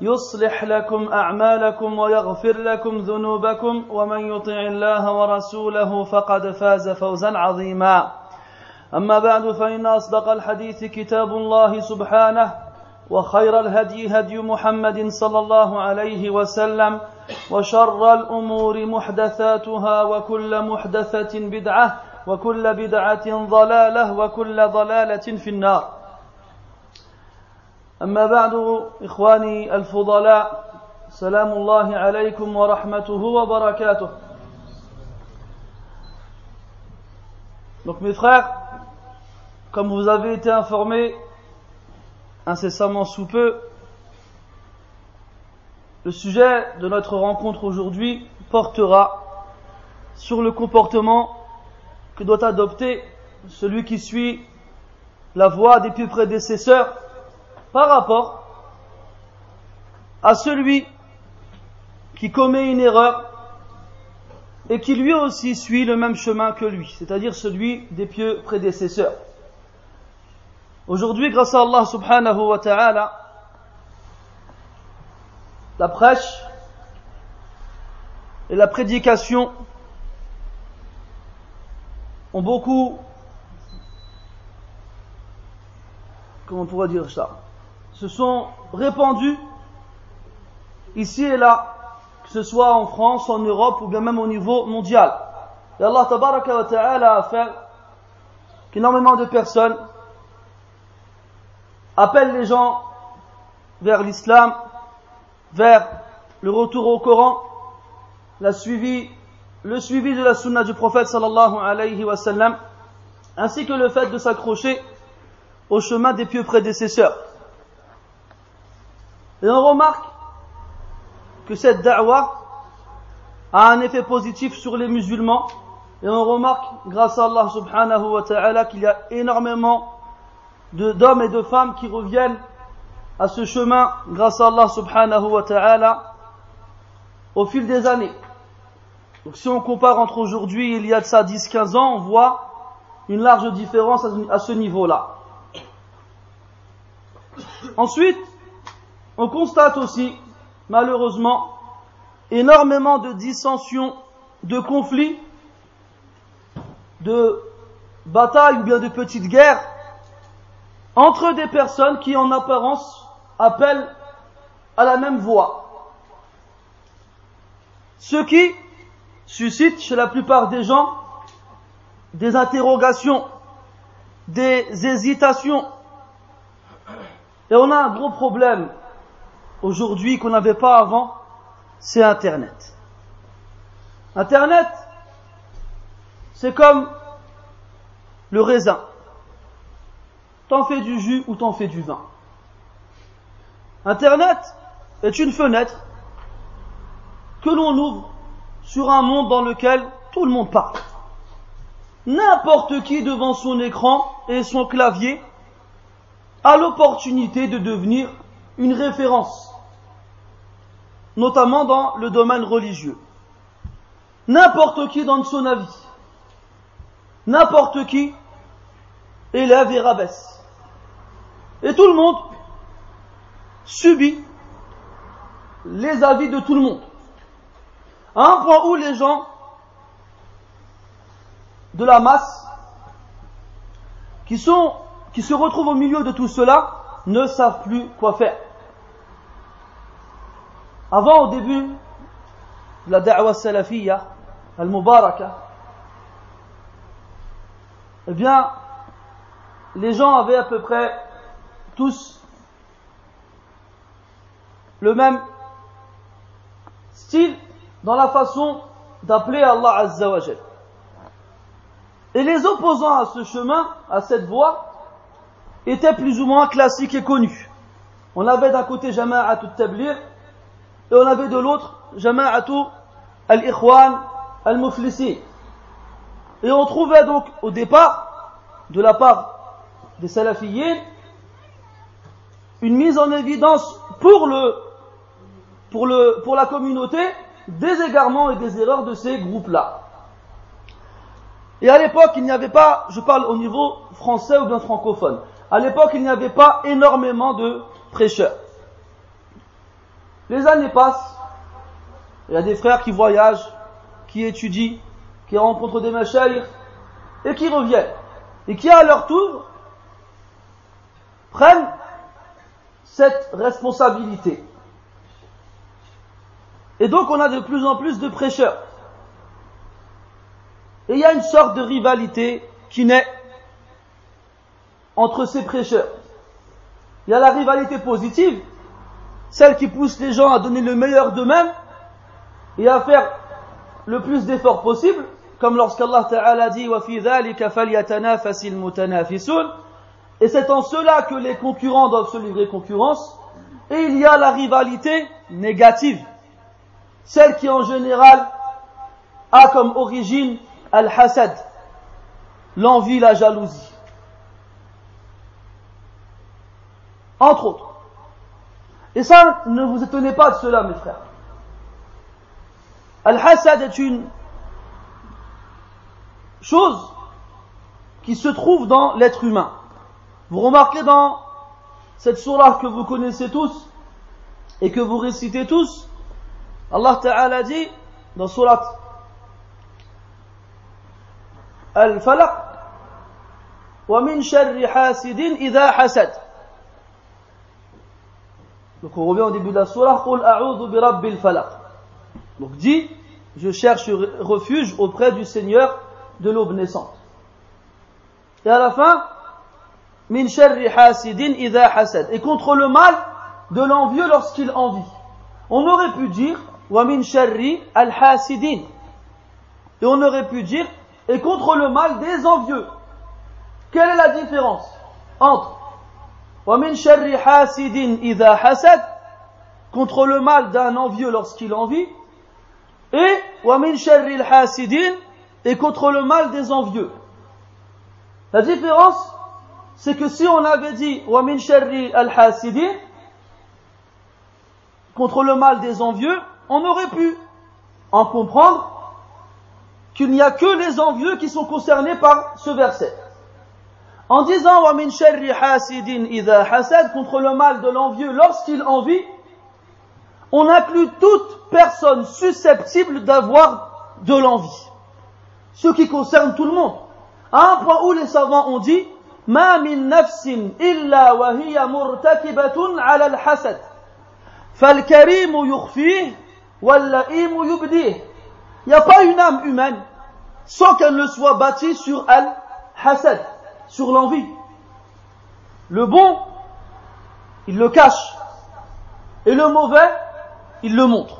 يصلح لكم أعمالكم ويغفر لكم ذنوبكم ومن يطع الله ورسوله فقد فاز فوزا عظيما. أما بعد فإن أصدق الحديث كتاب الله سبحانه وخير الهدي هدي محمد صلى الله عليه وسلم وشر الأمور محدثاتها وكل محدثة بدعة وكل بدعة ضلالة وكل ضلالة في النار. أما بعد إخواني الفضلاء سلام الله عليكم ورحمته وبركاته Donc mes frères, comme vous avez été informés incessamment sous peu, le sujet de notre rencontre aujourd'hui portera sur le comportement que doit adopter celui qui suit la voie des plus prédécesseurs par rapport à celui qui commet une erreur et qui lui aussi suit le même chemin que lui, c'est-à-dire celui des pieux prédécesseurs. Aujourd'hui, grâce à Allah subhanahu wa ta'ala, la prêche et la prédication ont beaucoup, comment on pourrait dire ça, se sont répandus ici et là, que ce soit en France, en Europe ou bien même au niveau mondial. Et Allah tabaraka wa ta'ala a fait qu'énormément de personnes appellent les gens vers l'islam, vers le retour au Coran, la suivi, le suivi de la sunna du prophète sallallahu alayhi wa sallam, ainsi que le fait de s'accrocher au chemin des pieux prédécesseurs. Et on remarque que cette da'wah a un effet positif sur les musulmans. Et on remarque, grâce à Allah subhanahu wa ta'ala, qu'il y a énormément d'hommes et de femmes qui reviennent à ce chemin, grâce à Allah subhanahu wa ta'ala, au fil des années. Donc si on compare entre aujourd'hui et il y a de ça 10-15 ans, on voit une large différence à ce niveau-là. Ensuite, on constate aussi, malheureusement, énormément de dissensions, de conflits, de batailles ou bien de petites guerres entre des personnes qui en apparence appellent à la même voie. Ce qui suscite chez la plupart des gens des interrogations, des hésitations. Et on a un gros problème aujourd'hui qu'on n'avait pas avant, c'est Internet. Internet, c'est comme le raisin. T'en fais du jus ou t'en fais du vin. Internet est une fenêtre que l'on ouvre sur un monde dans lequel tout le monde parle. N'importe qui devant son écran et son clavier a l'opportunité de devenir une référence, notamment dans le domaine religieux. N'importe qui donne son avis. N'importe qui élève et rabaisse. Et tout le monde subit les avis de tout le monde. À un point où les gens de la masse qui qui se retrouvent au milieu de tout cela ne savent plus quoi faire. Avant, au début de la da'wa salafiyya, al-mubaraka, eh bien, les gens avaient à peu près tous le même style dans la façon d'appeler Allah Azza wa Et les opposants à ce chemin, à cette voie, étaient plus ou moins classiques et connus. On avait d'un côté Jama'atul Tablir et on avait de l'autre Jama'atu Al-Ikhwan Al-Muflisi. Et on trouvait donc au départ, de la part des salafiyyin, une mise en évidence pour le, pour le, pour la communauté des égarements et des erreurs de ces groupes-là. Et à l'époque, il n'y avait pas, je parle au niveau français ou bien francophone, à l'époque, il n'y avait pas énormément de prêcheurs. Les années passent, il y a des frères qui voyagent, qui étudient, qui rencontrent des machayrs et qui reviennent. Et qui à leur tour prennent cette responsabilité. Et donc on a de plus en plus de prêcheurs. Et il y a une sorte de rivalité qui naît entre ces prêcheurs. Il y a la rivalité positive, celle qui pousse les gens à donner le meilleur d'eux-mêmes et à faire le plus d'efforts possible, comme lorsqu'Allah Ta'ala dit Et c'est en cela que les concurrents doivent se livrer concurrence. Et il y a la rivalité négative, celle qui en général a comme origine al-hasad, l'envie, la jalousie. Entre autres. Et ça, ne vous étonnez pas de cela, mes frères. Al-hasad est une chose qui se trouve dans l'être humain. Vous remarquez dans cette surah que vous connaissez tous et que vous récitez tous, Allah Ta'ala dit dans surah Al-Falaq وَمِن شَرِّ حَاسِدٍ إِذَا حَسَدٍ donc on revient au début de la surah, Donc dit, je cherche refuge auprès du Seigneur de l'aube naissante. Et à la fin, min sharri hasidin idha hasad. Et contre le mal de l'envieux lorsqu'il envie. On aurait pu dire, wa al hasidin. Et on aurait pu dire, et contre le mal des envieux. Quelle est la différence entre contre le mal d'un envieux lorsqu'il envie, et et contre le mal des envieux. La différence, c'est que si on avait dit wa min sharri al hasidin contre le mal des envieux, on aurait pu en comprendre qu'il n'y a que les envieux qui sont concernés par ce verset En disant wa min sharri hasidin idha hasad contre le mal de l'envieux lorsqu'il envie, on inclut toute personne susceptible d'avoir de l'envie ce qui concerne tout le monde. À un point où les savants ont dit ما من نفس إلا وهي مرتكبة على الحسد فالكريم يخفيه واللئيم يبديه Il n'y a pas une âme humaine sans qu'elle ne soit bâtie sur al-hasad, sur l'envie. Le bon, il le cache. Et le mauvais, il le montre.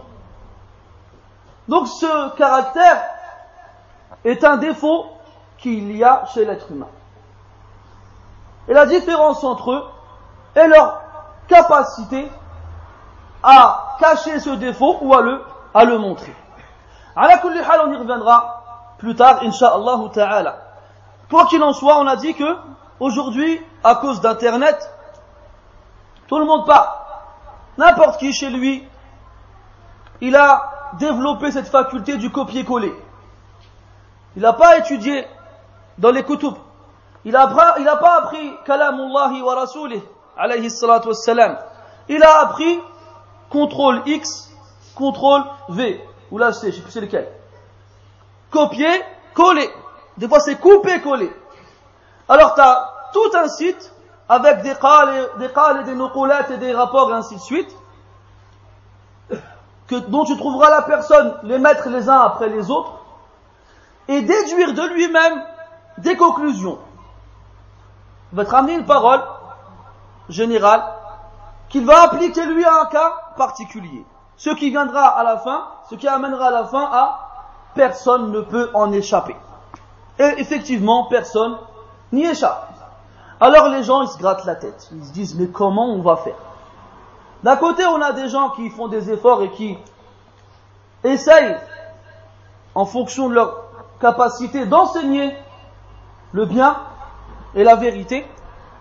Donc ce caractère est un défaut qu'il y a chez l'être humain. Et la différence entre eux est leur capacité à cacher ce défaut ou à le, montrer. À la on y reviendra plus tard, inshallah ta'ala. Quoi qu'il en soit, on a dit que aujourd'hui, à cause d'internet, tout le monde parle. N'importe qui chez lui, il a développé cette faculté du copier-coller. Il n'a pas étudié dans les kutub. Il n'a pas appris kalamullahi wa rasulih, alayhi salatu wassalam. Il a appris contrôle X, contrôle V. Ou là, sais, je sais plus c'est lequel. Copier, coller. Des fois, c'est couper, coller. Alors, tu as tout un site avec des qal des, qal et des et des rapports et ainsi de suite, que, dont tu trouveras la personne les mettre les uns après les autres, et déduire de lui-même des conclusions. va te ramener une parole générale qu'il va appliquer lui à un cas particulier. Ce qui viendra à la fin, ce qui amènera à la fin à personne ne peut en échapper. Et effectivement, personne n'y échappe. Alors les gens, ils se grattent la tête. Ils se disent, mais comment on va faire? D'un côté, on a des gens qui font des efforts et qui essayent, en fonction de leur capacité, d'enseigner le bien et la vérité.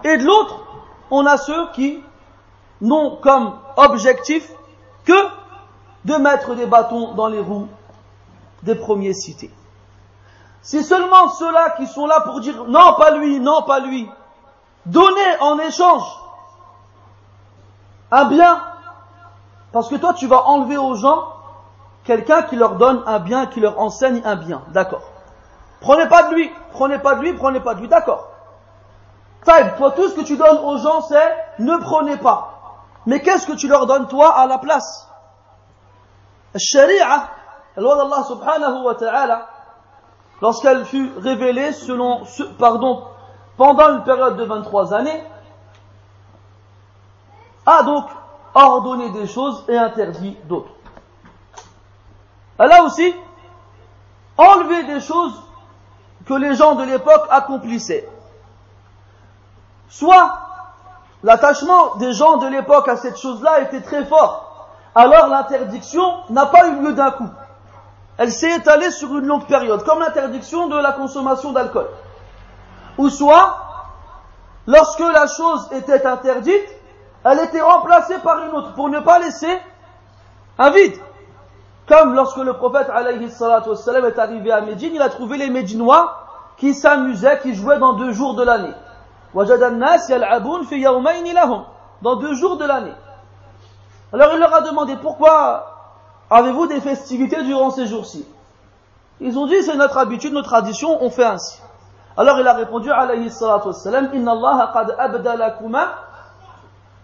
Et de l'autre, on a ceux qui n'ont comme objectif que de mettre des bâtons dans les roues des premiers cités. C'est seulement ceux-là qui sont là pour dire non, pas lui, non, pas lui, donner en échange un bien, parce que toi tu vas enlever aux gens quelqu'un qui leur donne un bien, qui leur enseigne un bien, d'accord. Prenez pas de lui, prenez pas de lui, prenez pas de lui, d'accord. toi tout ce que tu donnes aux gens c'est ne prenez pas. Mais qu'est-ce que tu leur donnes toi à la place? Sharia, la subhanahu wa ta'ala, lorsqu'elle fut révélée pendant une période de 23 années, a donc ordonné des choses et interdit d'autres. Elle a aussi enlevé des choses que les gens de l'époque accomplissaient. Soit l'attachement des gens de l'époque à cette chose-là était très fort, alors l'interdiction n'a pas eu lieu d'un coup. Elle s'est étalée sur une longue période, comme l'interdiction de la consommation d'alcool. Ou soit, lorsque la chose était interdite, elle était remplacée par une autre pour ne pas laisser un vide. Comme lorsque le prophète alayhi est arrivé à Médine, il a trouvé les Médinois qui s'amusaient, qui jouaient dans deux jours de l'année. Dans deux jours de l'année. Alors il leur a demandé pourquoi avez-vous des festivités durant ces jours-ci? Ils ont dit c'est notre habitude, notre tradition, on fait ainsi. Alors il a répondu alayhi salatu wassalam Allah qad abdalakuma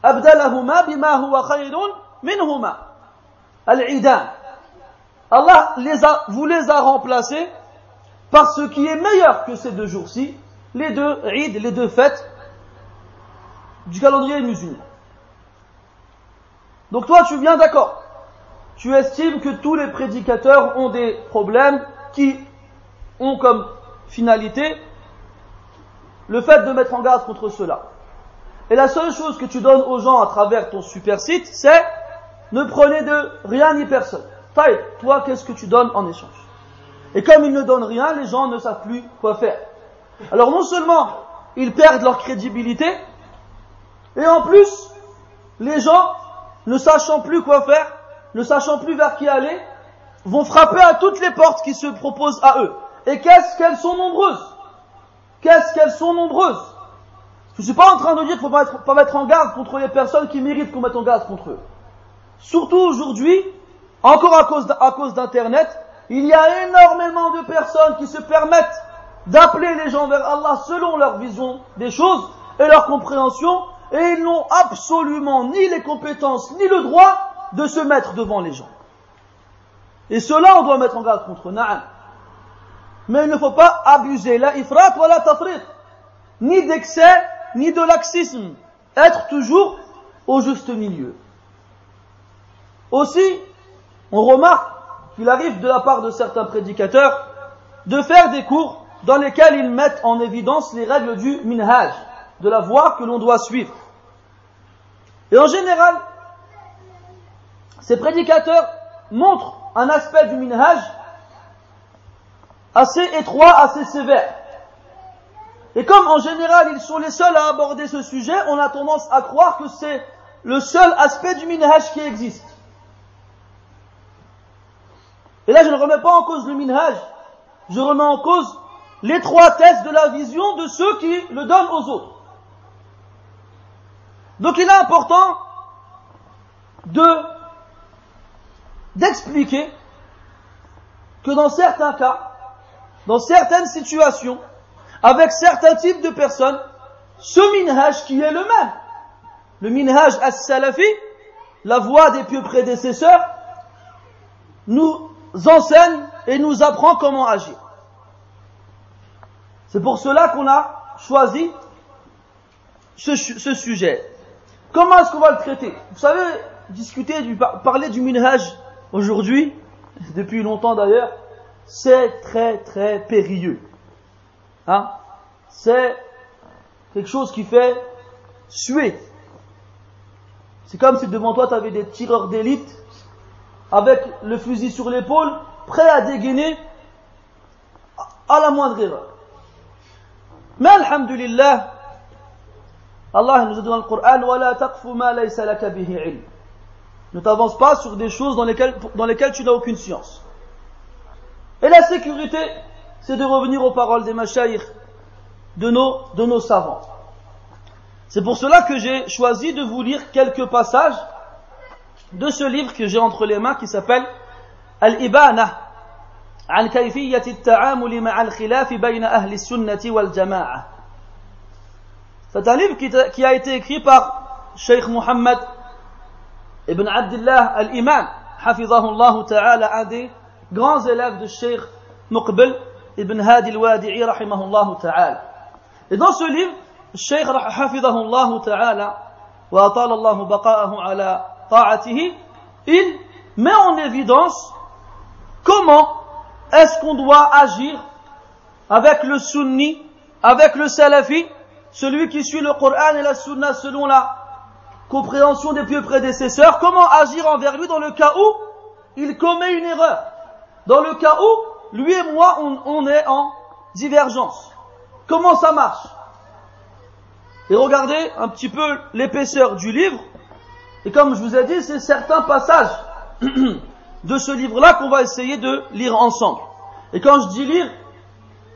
abdalahuma bima huwa khayrun al-idan. Allah vous les a remplacés par ce qui est meilleur que ces deux jours-ci, les deux Eid, les deux fêtes du calendrier musulman. Donc toi, tu viens d'accord. Tu estimes que tous les prédicateurs ont des problèmes qui ont comme finalité le fait de mettre en garde contre cela. Et la seule chose que tu donnes aux gens à travers ton super site, c'est ne prenez de rien ni personne. Taï, toi, qu'est-ce que tu donnes en échange? Et comme ils ne donnent rien, les gens ne savent plus quoi faire. Alors non seulement ils perdent leur crédibilité, et en plus, les gens, ne sachant plus quoi faire, ne sachant plus vers qui aller, vont frapper à toutes les portes qui se proposent à eux. Et qu'est-ce qu'elles sont nombreuses? Qu'est-ce qu'elles sont nombreuses? Je ne suis pas en train de dire qu'il ne faut pas mettre, en garde contre les personnes qui méritent qu'on mette en garde contre eux. Surtout aujourd'hui, encore à cause, à cause d'Internet, il y a énormément de personnes qui se permettent d'appeler les gens vers Allah selon leur vision des choses et leur compréhension, et ils n'ont absolument ni les compétences ni le droit de se mettre devant les gens. Et cela, on doit mettre en garde contre Na'am. Mais il ne faut pas abuser, la ifrat ou la tafrit, ni d'excès, ni de laxisme. Être toujours au juste milieu. Aussi, on remarque qu'il arrive de la part de certains prédicateurs de faire des cours dans lesquels ils mettent en évidence les règles du minhaj, de la voie que l'on doit suivre. Et en général, ces prédicateurs montrent un aspect du minhaj assez étroit, assez sévère. Et comme en général ils sont les seuls à aborder ce sujet, on a tendance à croire que c'est le seul aspect du minhaj qui existe. Et là je ne remets pas en cause le minhaj, je remets en cause l'étroitesse de la vision de ceux qui le donnent aux autres. Donc il est important de d'expliquer que dans certains cas, dans certaines situations, avec certains types de personnes, ce minhaj qui est le même, le minhaj as-salafi, la voie des pieux prédécesseurs, nous enseigne et nous apprend comment agir. C'est pour cela qu'on a choisi ce, sujet. Comment est-ce qu'on va le traiter? Vous savez, discuter, du, parler du minhaj aujourd'hui, depuis longtemps d'ailleurs, c'est très très périlleux. Hein? C'est quelque chose qui fait suer. C'est comme si devant toi tu avais des tireurs d'élite avec le fusil sur l'épaule, prêts à dégainer à la moindre erreur. Mais alhamdulillah, Allah nous a dit dans le Coran, Ne t'avance pas sur des choses dans lesquelles, dans lesquelles tu n'as aucune science. Et la sécurité, c'est de revenir aux paroles des machaïrs, de nos, de nos savants. C'est pour cela que j'ai choisi de vous lire quelques passages de ce livre que j'ai entre les mains qui s'appelle Al-Ibana عن كيفية التعامل مع الخلاف بين أهل السنة والجماعة C'est un livre qui a été écrit par Sheikh Muhammad ibn Abdullah al-Imam, hafizahullah ta'ala, un des grands élèves de Sheikh Muqbil ibn Hadi al-Wadi'i, rahimahullah ta'ala. Et dans ce livre, Sheikh hafizahullah ta'ala, wa atala Allah baqa'ahu ala ta'atihi, il met en évidence comment est-ce qu'on doit agir avec le sunni, avec le salafi, celui qui suit le Coran et la Sunna selon la compréhension des pieux prédécesseurs, comment agir envers lui dans le cas où il commet une erreur, dans le cas où lui et moi on, est en divergence. Comment ça marche? Et regardez un petit peu l'épaisseur du livre, et comme je vous ai dit, c'est certains passages de ce livre-là qu'on va essayer de lire ensemble. Et quand je dis lire,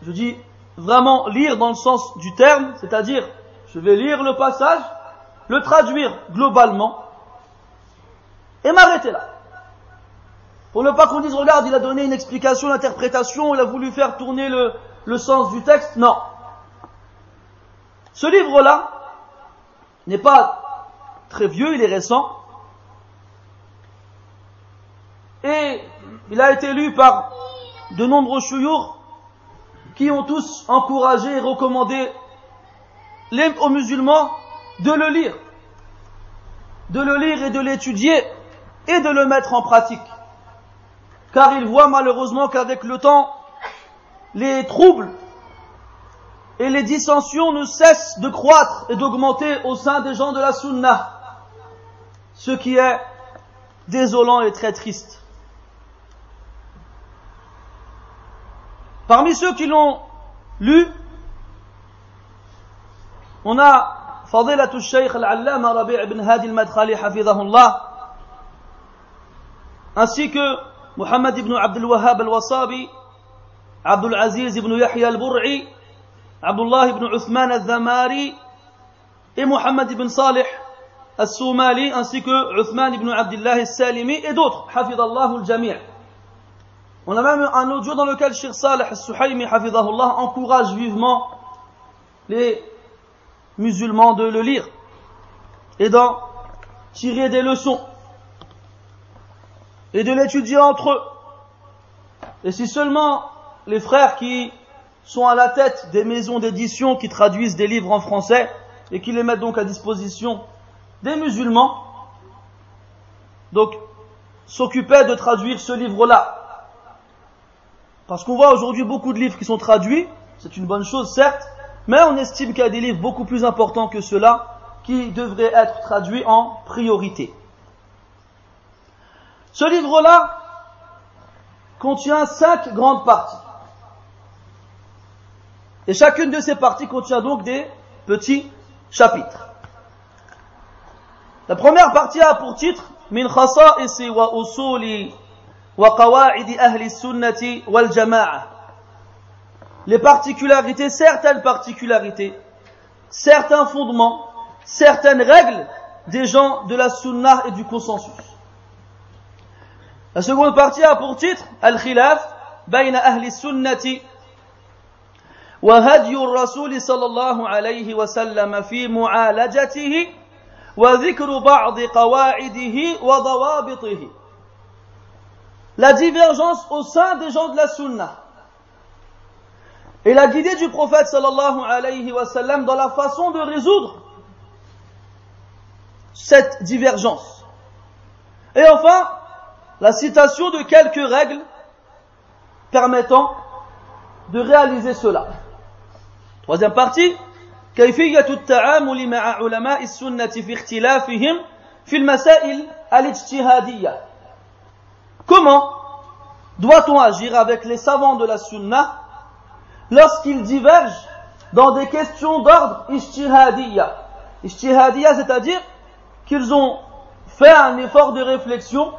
je dis vraiment lire dans le sens du terme, c'est-à-dire je vais lire le passage, le traduire globalement et m'arrêter là. Pour ne pas qu'on dise, regarde, il a donné une explication, une interprétation, il a voulu faire tourner le, sens du texte. Non. Ce livre-là n'est pas très vieux, il est récent. Et il a été lu par de nombreux chouyours qui ont tous encouragé et recommandé aux musulmans de le lire, de le lire et de l'étudier et de le mettre en pratique. Car ils voient malheureusement qu'avec le temps, les troubles et les dissensions ne cessent de croître et d'augmenter au sein des gens de la sunna, ce qui est désolant et très triste. Parmi ceux qui l'ont lu, on a فضيلة الشيخ العلامة ربيع بن هادي المدخلي حفظه الله ainsi que Muhammad ibn Abdul Wahhab al-Wasabi, Abdul Aziz ibn Yahya al-Bur'i, Abdullah ibn Uthman al-Dhamari et Muhammad ibn Salih al-Soumali ainsi que Uthman ibn Abdullah al-Salimi et d'autres, حفظ al-Jami' On a même un audio dans lequel Sheikh Salih al-Suhaymi encourage vivement les musulmans de le lire et d'en tirer des leçons et de l'étudier entre eux. Et si seulement les frères qui sont à la tête des maisons d'édition qui traduisent des livres en français et qui les mettent donc à disposition des musulmans, donc s'occupaient de traduire ce livre-là parce qu'on voit aujourd'hui beaucoup de livres qui sont traduits, c'est une bonne chose certes, mais on estime qu'il y a des livres beaucoup plus importants que ceux-là qui devraient être traduits en priorité. Ce livre-là contient cinq grandes parties. Et chacune de ces parties contient donc des petits chapitres. La première partie a pour titre Min khasa'isi wa usuli les particularités, certaines particularités, certains fondements, certaines règles des gens de la sunnah et du consensus. La seconde partie a pour titre Al-Khilaf بين أهل السنة وهدي الرسول صلى الله عليه وسلم في معالجته وذكر بعض قواعده وضوابطه la divergence au sein des gens de la sunna et la guidée du prophète sallallahu alayhi wa sallam dans la façon de résoudre cette divergence. Et enfin, la citation de quelques règles permettant de réaliser cela. Troisième partie, كيفية التعامل مع علماء السنة في اختلافهم في المسائل الاجتهادية. Comment doit-on agir avec les savants de la sunna Lorsqu'ils divergent dans des questions d'ordre ijtihadiyya Ijtihadiyya, c'est-à-dire qu'ils ont fait un effort de réflexion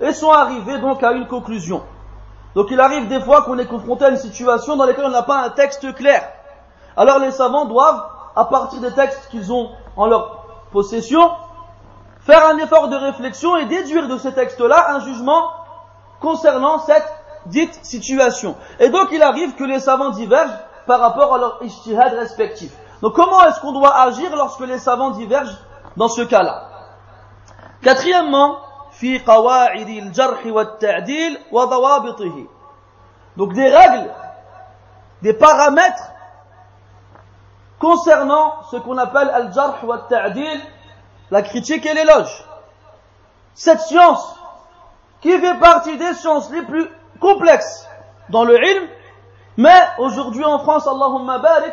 et sont arrivés donc à une conclusion. Donc il arrive des fois qu'on est confronté à une situation dans laquelle on n'a pas un texte clair. Alors les savants doivent, à partir des textes qu'ils ont en leur possession, faire un effort de réflexion et déduire de ces textes-là un jugement concernant cette dite situation. Et donc il arrive que les savants divergent par rapport à leur ijtihad respectif. Donc comment est-ce qu'on doit agir lorsque les savants divergent dans ce cas-là? Quatrièmement, Donc des règles, des paramètres concernant ce qu'on appelle al-jarh wa tadil, la critique et l'éloge. Cette science qui fait partie des sciences les plus complexes dans le ilm, mais aujourd'hui en France, Allahumma barik,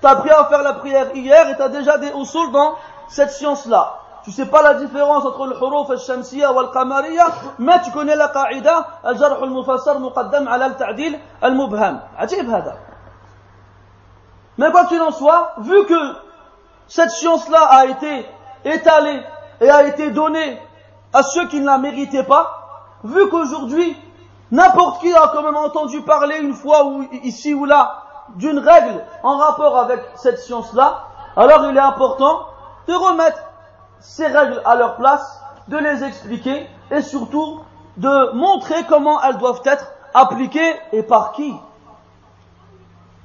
t'as appris à faire la prière hier et t'as déjà des usul dans cette science-là. Tu sais pas la différence entre le huruf al-shamsiyya ou al-qamariyya, mais tu connais la qaïda, al-jarh al-mufassar muqaddam ala al-ta'dil al-mubham. Ajib hada. Mais quoi qu'il en soit, vu que cette science-là a été étalée et a été donnée à ceux qui ne la méritaient pas, vu qu'aujourd'hui, n'importe qui a quand même entendu parler une fois ou ici ou là d'une règle en rapport avec cette science-là, alors il est important de remettre ces règles à leur place, de les expliquer et surtout de montrer comment elles doivent être appliquées et par qui.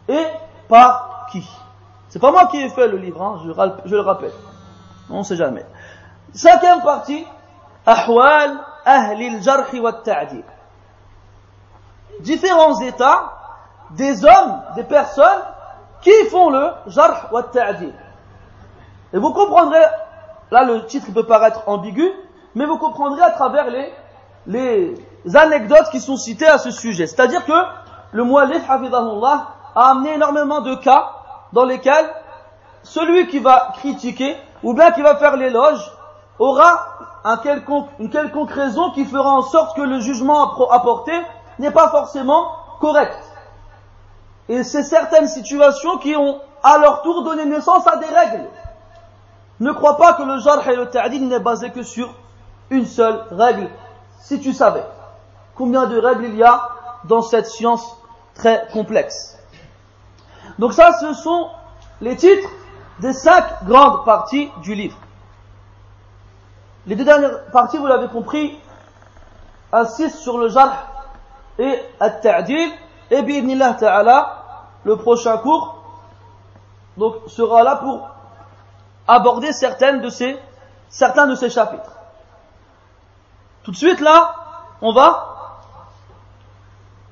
Et par qui. C'est pas moi qui ai fait le livre, hein, je, le rappelle. On sait jamais. Cinquième partie, ahwal ahli al-jarh wa. Différents états des hommes, des personnes qui font le jarh wa ta'dil. Et vous comprendrez, là le titre peut paraître ambigu, mais vous comprendrez à travers les, les anecdotes qui sont citées à ce sujet. C'est-à-dire que le muallif, hafidahullah, a amené énormément de cas dans lesquels celui qui va critiquer ou bien qui va faire l'éloge aura un une quelconque raison qui fera en sorte que le jugement apporté n'est pas forcément correct. Et c'est certaines situations qui ont à leur tour donné naissance à des règles. Ne crois pas que le jarh et le n'est basé que sur une seule règle. Si tu savais combien de règles il y a dans cette science très complexe. Donc ça, ce sont les titres des cinq grandes parties du livre. Les deux dernières parties, vous l'avez compris, insistent sur le jarh et le ta'dil et ta'ala, le prochain cours donc, sera là pour aborder certaines de ces, certains de ces chapitres. Tout de suite là, on va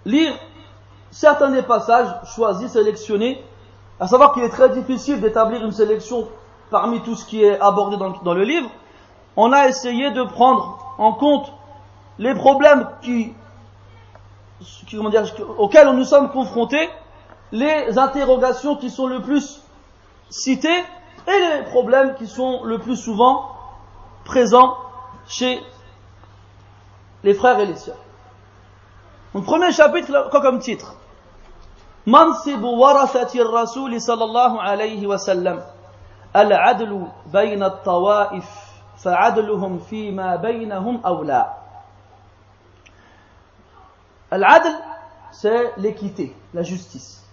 lire certains des passages choisis, sélectionnés, à savoir qu'il est très difficile d'établir une sélection parmi tout ce qui est abordé dans, le livre. On a essayé de prendre en compte les problèmes qui auxquels nous sommes confrontés, les interrogations qui sont le plus citées et les problèmes qui sont le plus souvent présents chez les frères et les sœurs. Le premier chapitre, quoi comme titre منصب ورثة الرسول صلى الله عليه وسلم العدل بين الطوائف فعدلهم فيما بينهم أولى Al-adl, c'est l'équité, la justice.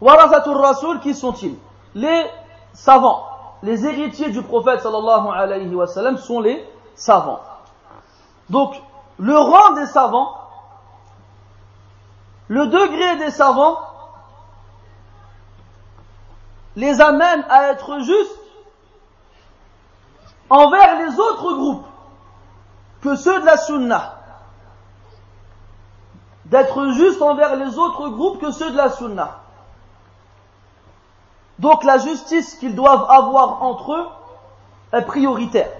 Warathatul Rasul, qui sont-ils? Les savants, les héritiers du prophète sallallahu alayhi wa sallam sont les savants. Donc, le rang des savants, le degré des savants, les amène à être justes envers les autres groupes que ceux de la sunnah d'être juste envers les autres groupes que ceux de la sunna. Donc la justice qu'ils doivent avoir entre eux est prioritaire.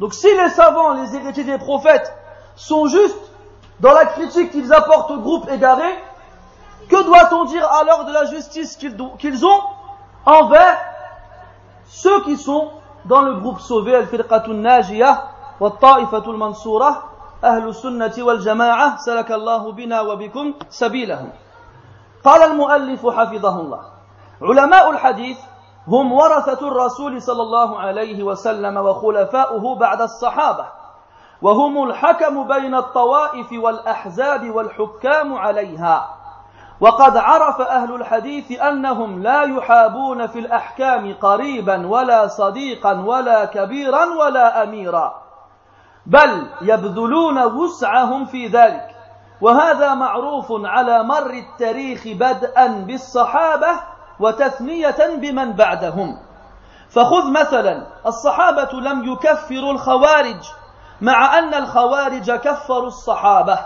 Donc si les savants, les héritiers des prophètes, sont justes dans la critique qu'ils apportent au groupe égaré, que doit-on dire alors de la justice qu'ils ont envers ceux qui sont dans le groupe sauvé, al-firqatun najiyah, wa ta'ifatul mansourah, أهل السنة والجماعة سلك الله بنا وبكم سبيلهم. قال المؤلف حفظه الله علماء الحديث هم ورثة الرسول صلى الله عليه وسلم وخلفاؤه بعد الصحابة وهم الحكم بين الطوائف والأحزاب والحكام عليها. وقد عرف أهل الحديث أنهم لا يحابون في الأحكام قريبا ولا صديقا ولا كبيرا ولا أميرا. بل يبذلون وسعهم في ذلك. وهذا معروف على مر التاريخ بدءا بالصحابة وتثنية بمن بعدهم. فخذ مثلا الصحابة لم يكفروا الخوارج مع أن الخوارج كفروا الصحابة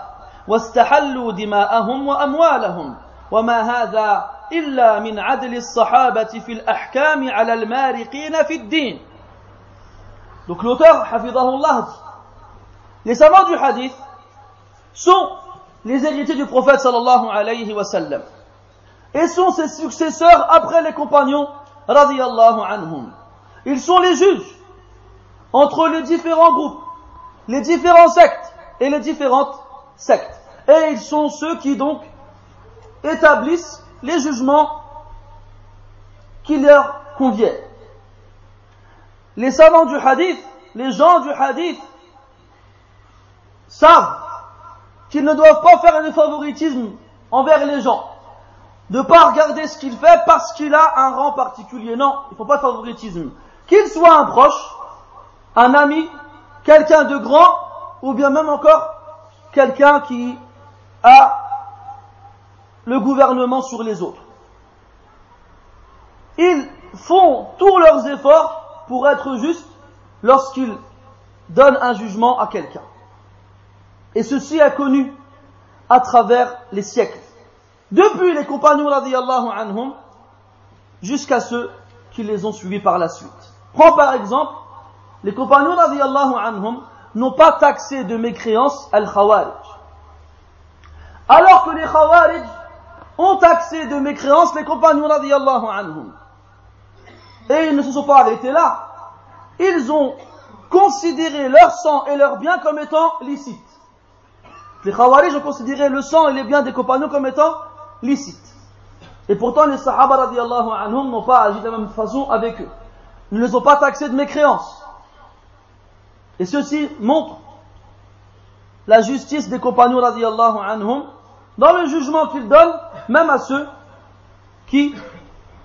واستحلوا دماءهم وأموالهم. وما هذا إلا من عدل الصحابة في الأحكام على المارقين في الدين. Donc l'auteur, Hafidahullah, dit Les savants du hadith sont les héritiers du prophète sallallahu alayhi wa sallam et sont ses successeurs après les compagnons radiyallahu anhum. Ils sont les juges entre les différents groupes, les différents sectes et les différentes sectes. Et ils sont ceux qui donc établissent les jugements qui leur conviennent. Les savants du hadith, les gens du hadith savent qu'ils ne doivent pas faire un favoritisme envers les gens. Ne pas regarder ce qu'il fait parce qu'il a un rang particulier. Non, il ne faut pas de favoritisme. Qu'il soit un proche, un ami, quelqu'un de grand, ou bien même encore quelqu'un qui a le gouvernement sur les autres. Ils font tous leurs efforts pour être justes lorsqu'ils donnent un jugement à quelqu'un. Et ceci est connu à travers les siècles. Depuis les compagnons radiallahu anhum jusqu'à ceux qui les ont suivis par la suite. Prends par exemple les compagnons radiallahu anhum n'ont pas taxé de mécréance al-khawarij. Alors que les khawarij ont taxé de mécréance les compagnons radiallahu anhum. Et ils ne se sont pas arrêtés là. Ils ont considéré leur sang et leurs biens comme étant licites. Les Khawarij ont considéré le sang et les biens des compagnons comme étant licites. Et pourtant, les Sahaba radiallahu anhum n'ont pas agi de la même façon avec eux. Ils ne les ont pas taxés de mécréance. Et ceci montre la justice des compagnons radiallahu anhum dans le jugement qu'ils donnent, même à ceux qui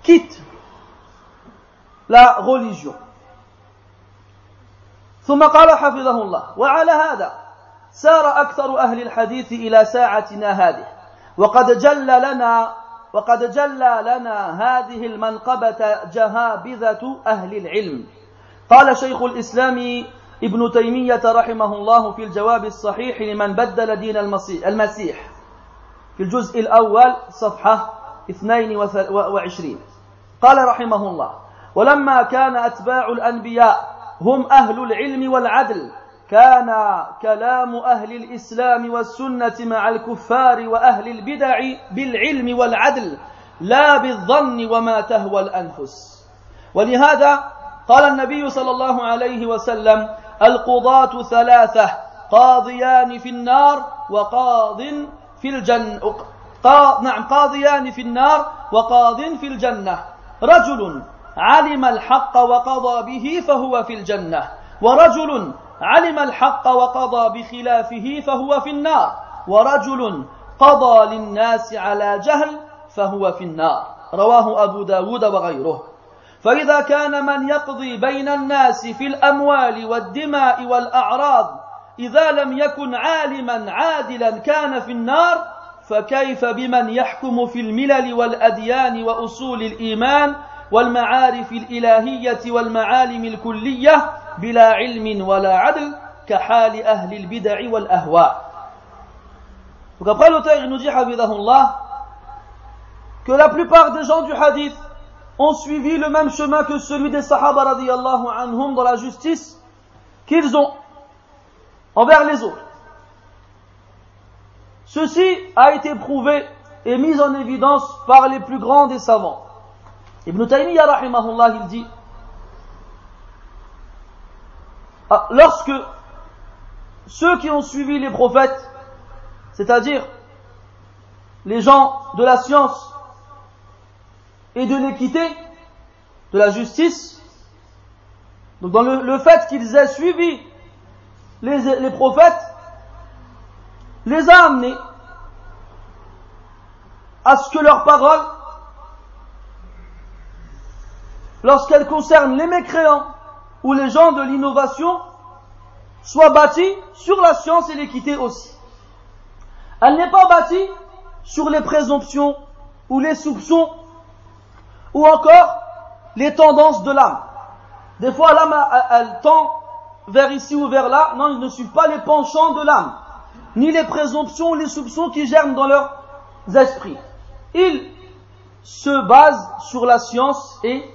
quittent la religion. ثم قال حفظه الله وعلى هذا سار أكثر أهل الحديث إلى ساعتنا هذه. وقد جل لنا وقد جلى لنا هذه المنقبة جهابذة أهل العلم. قال شيخ الإسلام ابن تيمية رحمه الله في الجواب الصحيح لمن بدل دين المسيح في الجزء الأول صفحة 22 قال رحمه الله ولما كان أتباع الأنبياء هم أهل العلم والعدل كان كلام أهل الإسلام والسنة مع الكفار وأهل البدع بالعلم والعدل لا بالظن وما تهوى الأنفس ولهذا قال النبي صلى الله عليه وسلم القضاة ثلاثة قاضيان في النار وقاض في الجنة. نعم قاضيان في النار وقاض في الجنة رجل علم الحق وقضى به فهو في الجنة ورجل علم الحق وقضى بخلافه فهو في النار ورجل قضى للناس على جهل فهو في النار. رواه أبو داود وغيره. فإذا كان من يقضي بين الناس في الأموال والدماء والأعراض إذا لم يكن عالما عادلا كان في النار فكيف بمن يحكم في الملل والأديان وأصول الإيمان والمعارف الإلهية والمعالم الكلية بلا علم ولا عدل كحال أهل البدع والأهواء Donc après l'auteur il nous dit que la plupart des gens du hadith ont suivi le même chemin que celui des Sahaba radiyallahu anhum dans la justice qu'ils ont envers les autres. Ceci a été prouvé et mis en évidence par les plus grands des savants. Ibn Taymiyyah rahimahullah il dit lorsque ceux qui ont suivi les prophètes, c'est-à-dire les gens de la science et de l'équité, de la justice, dans le, fait qu'ils aient suivi les, les prophètes, les a amenés à ce que leurs paroles, lorsqu'elles concernent les mécréants ou les gens de l'innovation, soient bâties sur la science et l'équité aussi. Elle n'est pas bâtie sur les présomptions ou les soupçons ou encore les tendances de l'âme. Des fois, l'âme, elle, tend vers ici ou vers là. Non, ils ne suivent pas les penchants de l'âme, ni les présomptions ou les soupçons qui germent dans leurs esprits. Ils se basent sur la science et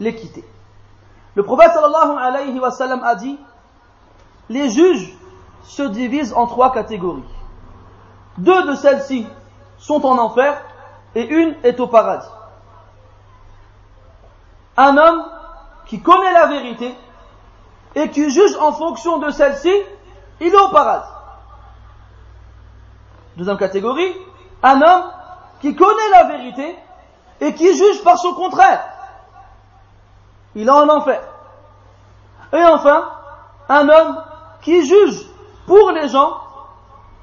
l'équité. Le prophète sallallahu alayhi wa sallam a dit, les juges se divisent en trois catégories. Deux de celles-ci sont en enfer et une est au paradis un homme qui connaît la vérité et qui juge en fonction de celle-ci, il est au paradis. Deuxième catégorie, un homme qui connaît la vérité et qui juge par son contraire. Il est en enfer. Et enfin, un homme qui juge pour les gens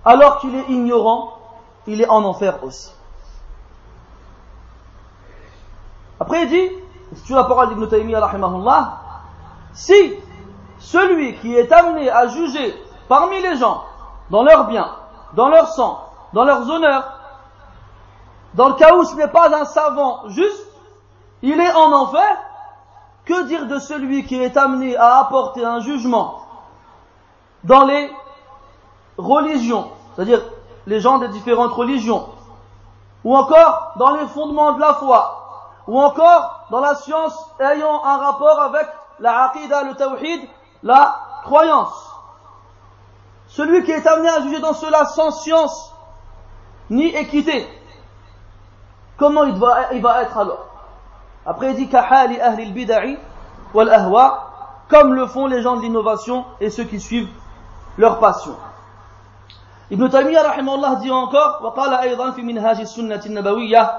alors qu'il est ignorant, il est en enfer aussi. Après il dit, c'est la parole d'Ibn Taymiyyah si celui qui est amené à juger parmi les gens, dans leurs biens, dans leur sang, dans leurs honneurs, dans le cas où ce n'est pas un savant juste, il est en enfer, que dire de celui qui est amené à apporter un jugement dans les religions, c'est-à-dire les gens des différentes religions, ou encore dans les fondements de la foi, ou encore dans la science ayant un rapport avec la aqidah, le tawhid, la croyance. Celui qui est amené à juger dans cela sans science ni équité, comment il va, il va être alors? Après il dit kahali ahli al-bid'i wal ahwa, comme le font les gens de l'innovation et ceux qui suivent leur passion. Ibn Taymiyyah rahimahullah dit encore, وقال أيضا في منهاج السنة النبوية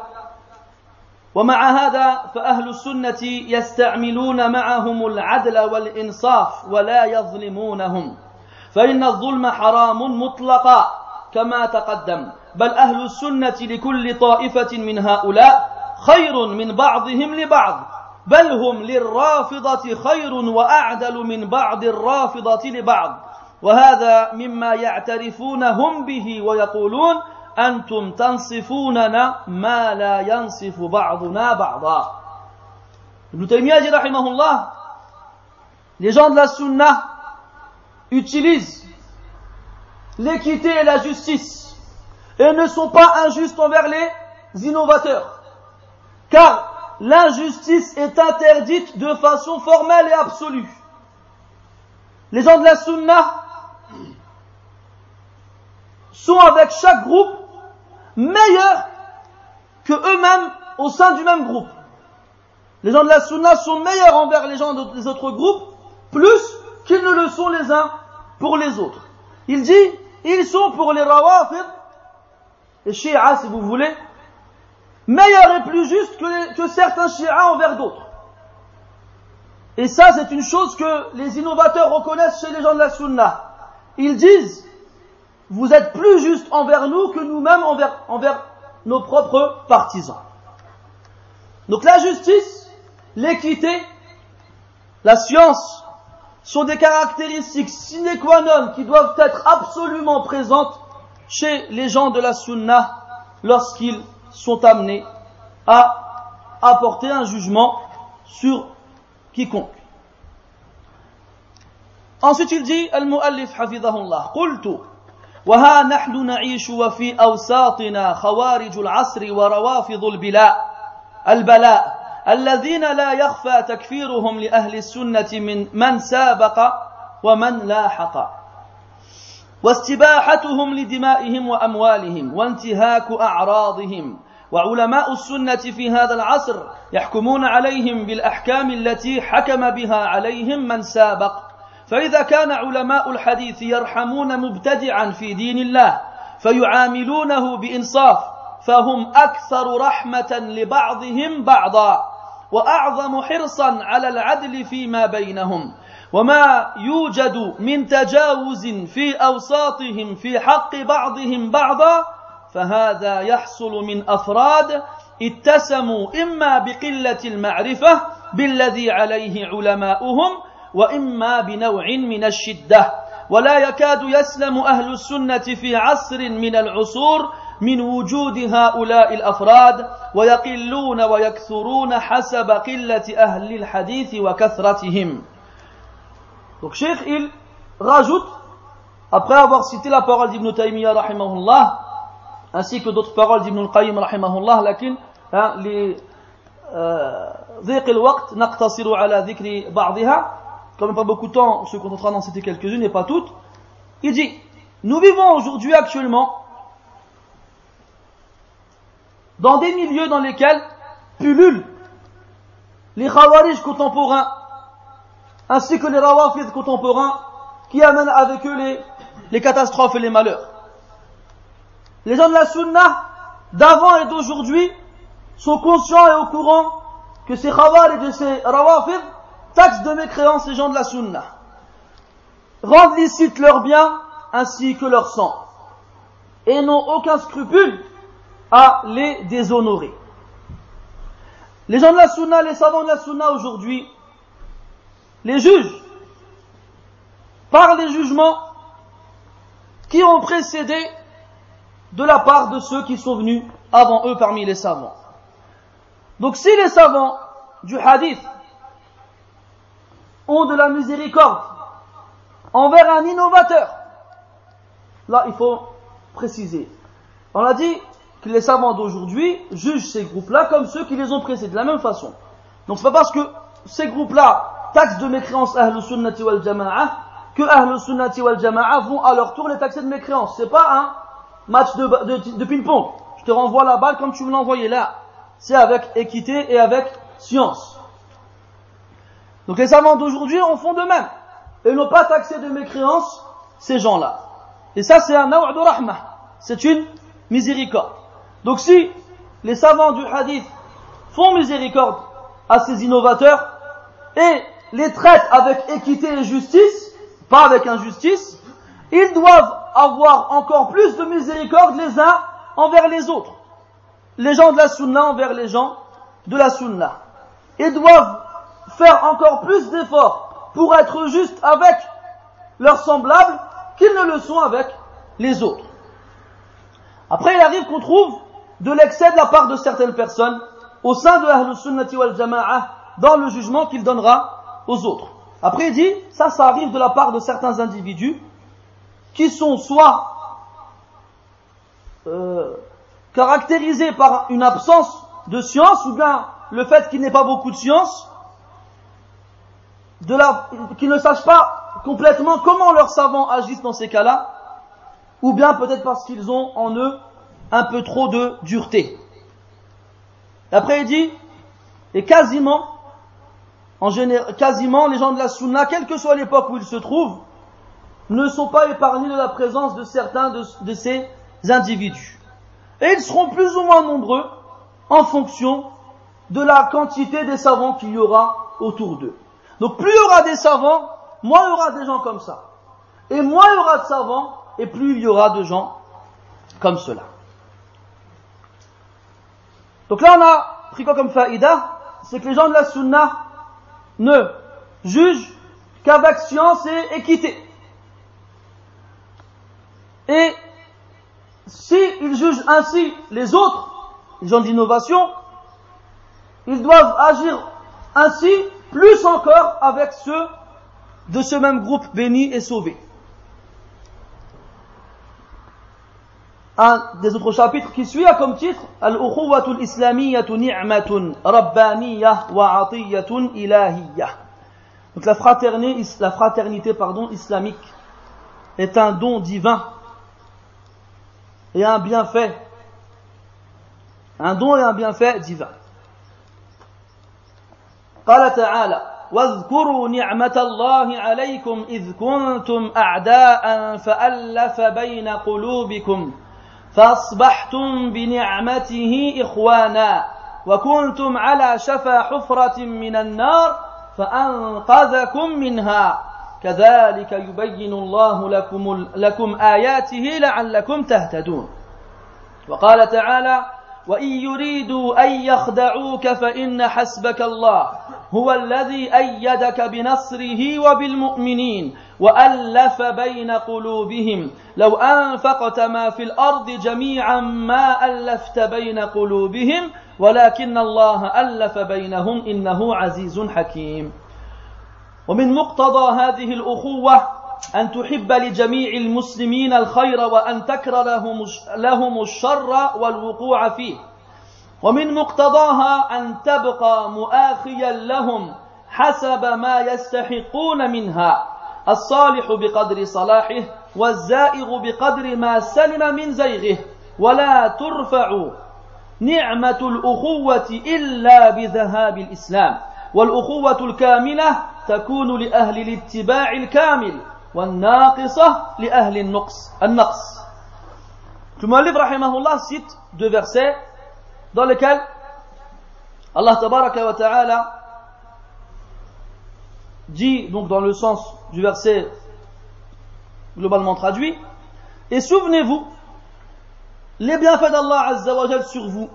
ومع هذا فأهل السنة يستعملون معهم العدل والإنصاف ولا يظلمونهم فإن الظلم حرام مطلقا كما تقدم بل أهل السنة لكل طائفة من هؤلاء خير من بعضهم لبعض بل هم للرافضة خير وأعدل من بعض الرافضة لبعض وهذا مما يعترفون هم به ويقولون أنتم تنصفوننا ما لا ينصف بعضنا بعضا ابن تيمية رحمه الله Les gens de la sunna utilisent l'équité et la justice et ne sont pas injustes envers les innovateurs. Car l'injustice est interdite de façon formelle et absolue. Les gens de la sunna sont avec chaque groupe meilleurs que eux-mêmes au sein du même groupe. Les gens de la Sunna sont meilleurs envers les gens des autres groupes, plus qu'ils ne le sont les uns pour les autres. Il dit, ils sont pour les Rawafid, les Shia si vous voulez, meilleurs et plus justes que, certains Shia envers d'autres. Et ça, c'est une chose que les innovateurs reconnaissent chez les gens de la Sunna. Ils disent, vous êtes plus juste envers nous que nous-mêmes envers, envers nos propres partisans. Donc la justice, l'équité, la science sont des caractéristiques sine qua non qui doivent être absolument présentes chez les gens de la sunna lorsqu'ils sont amenés à apporter un jugement sur quiconque. Ensuite il dit, Al-Mu'allif hafidahullah, قلت وها نحن نعيش وفي أوساطنا خوارج العصر وروافض البلاء البلاء الذين لا يخفى تكفيرهم لأهل السنة من من سابق ومن لاحق واستباحتهم لدمائهم وأموالهم وانتهاك أعراضهم. وعلماء السنة في هذا العصر يحكمون عليهم بالأحكام التي حكم بها عليهم من سابق. فإذا كان علماء الحديث يرحمون مبتدعا في دين الله فيعاملونه بإنصاف فهم أكثر رحمة لبعضهم بعضا وأعظم حرصا على العدل فيما بينهم. وما يوجد من تجاوز في أوساطهم في حق بعضهم بعضا فهذا يحصل من أفراد اتسموا إما بقلة المعرفة بالذي عليه علماؤهم وإما بنوع من الشدة. ولا يكاد يسلم أهل السنة في عصر من العصور من وجود هؤلاء الأفراد ويقلون ويكثرون حسب قلة أهل الحديث وكثرتهم. Donc Cheikh, il rajoute, après avoir cité la parole d'Ibn Taymiyyah, rahimahullah, ainsi que d'autres paroles d'Ibn al-Qayyim, rahimahullah, lakin, hein, les, euh, comme pas beaucoup de temps, on se contentera d'en citer quelques-unes et pas toutes. Il dit, nous vivons aujourd'hui actuellement dans des milieux dans lesquels pullulent les khawarij contemporains ainsi que les rawafid contemporains qui amènent avec eux les, catastrophes et les malheurs. Les gens de la sunna d'avant et d'aujourd'hui sont conscients et au courant que ces khawarij et ces rawafid taxent de mécréance les gens de la sunna, rendent licite leurs biens ainsi que leur sang, et n'ont aucun scrupule à les déshonorer. Les gens de la sunna, les savants de la sunna aujourd'hui, les juges par les jugements qui ont précédé de la part de ceux qui sont venus avant eux parmi les savants. Donc si les savants du hadith ont de la miséricorde envers un innovateur, là il faut préciser. On a dit que les savants d'aujourd'hui jugent ces groupes-là comme ceux qui les ont précédés, de la même façon. Donc c'est pas parce que ces groupes-là taxent de mécréance Ahl Sunnati wal Jama'a que Ahl Sunnati wal Jama'a vont à leur tour les taxer de mécréance. C'est pas un match de, de, de ping-pong. Je te renvoie la balle comme tu me l'as envoyé là. C'est avec équité et avec science. Donc les savants d'aujourd'hui en font de même. Et n'ont pas taxé de mécréance ces gens-là. Et ça c'est un nawa' de rahmah. C'est une miséricorde. Donc si les savants du hadith font miséricorde à ces innovateurs et les traitent avec équité et justice, pas avec injustice, ils doivent avoir encore plus de miséricorde les uns envers les autres. Les gens de la sunna envers les gens de la sunna. Ils doivent faire encore plus d'efforts pour être justes avec leurs semblables qu'ils ne le sont avec les autres. Après, il arrive qu'on trouve de l'excès de la part de certaines personnes au sein de Ahlus Sunnati wal Jama'a dans le jugement qu'il donnera aux autres. Après, il dit, ça, ça arrive de la part de certains individus qui sont soit euh, caractérisés par une absence de science ou bien le fait qu'il n'y ait pas beaucoup de science, de qu'ils ne sachent pas complètement comment leurs savants agissent dans ces cas-là, ou bien peut-être parce qu'ils ont en eux un peu trop de dureté. Après il dit, et quasiment, en général, quasiment les gens de la sunna, quelle que soit l'époque où ils se trouvent, ne sont pas épargnés de la présence de certains de, ces individus. Et ils seront plus ou moins nombreux en fonction de la quantité des savants qu'il y aura autour d'eux. Donc plus il y aura des savants, moins il y aura des gens comme ça. Et moins il y aura de savants, et plus il y aura de gens comme cela. Donc là, on a pris quoi comme faïda? C'est que les gens de la sunna ne jugent qu'avec science et équité. Et s'ils jugent ainsi les autres, les gens d'innovation, ils doivent agir ainsi plus encore avec ceux de ce même groupe béni et sauvé. Un des autres chapitres qui suit a comme titre Al-Ukhuwatul Islamiyyatu Ni'matun Rabbaniyah wa Atiyatun Ilahiyyah. Donc la fraternité, la fraternité pardon, islamique est un don divin et un bienfait. Un don et un bienfait divin. قال تعالى واذكروا نعمة الله عليكم إذ كنتم أعداء فألف بين قلوبكم فأصبحتم بنعمته إخوانا وكنتم على شفا حفرة من النار فأنقذكم منها. كذلك يبين الله لكم, لكم آياته لعلكم تهتدون. وقال تعالى وإن يريدوا أن يخدعوك فإن حسبك الله هو الذي أيدك بنصره وبالمؤمنين وألف بين قلوبهم. لو أنفقت ما في الأرض جميعا ما ألفت بين قلوبهم ولكن الله ألف بينهم إنه عزيز حكيم. ومن مقتضى هذه الأخوة أن تحب لجميع المسلمين الخير وأن تكره لهم, الشر والوقوع فيه. ومن مقتضاها أن تبقى مؤاخيا لهم حسب ما يستحقون منها. الصالح بقدر صلاحه والزائغ بقدر ما سلم من زيغه. ولا ترفع نعمة الأخوة إلا بذهاب الإسلام. والأخوة الكاملة تكون لأهل الاتباع الكامل والناقصة لأهل النقص النقص. المؤلف رحمه الله cite deux versets dans lesquels Allah tabaraka wa ta'ala dit donc dans le sens du verset globalement traduit. Et souvenez-vous les bienfaits d'Allah azza wa jal sur vous.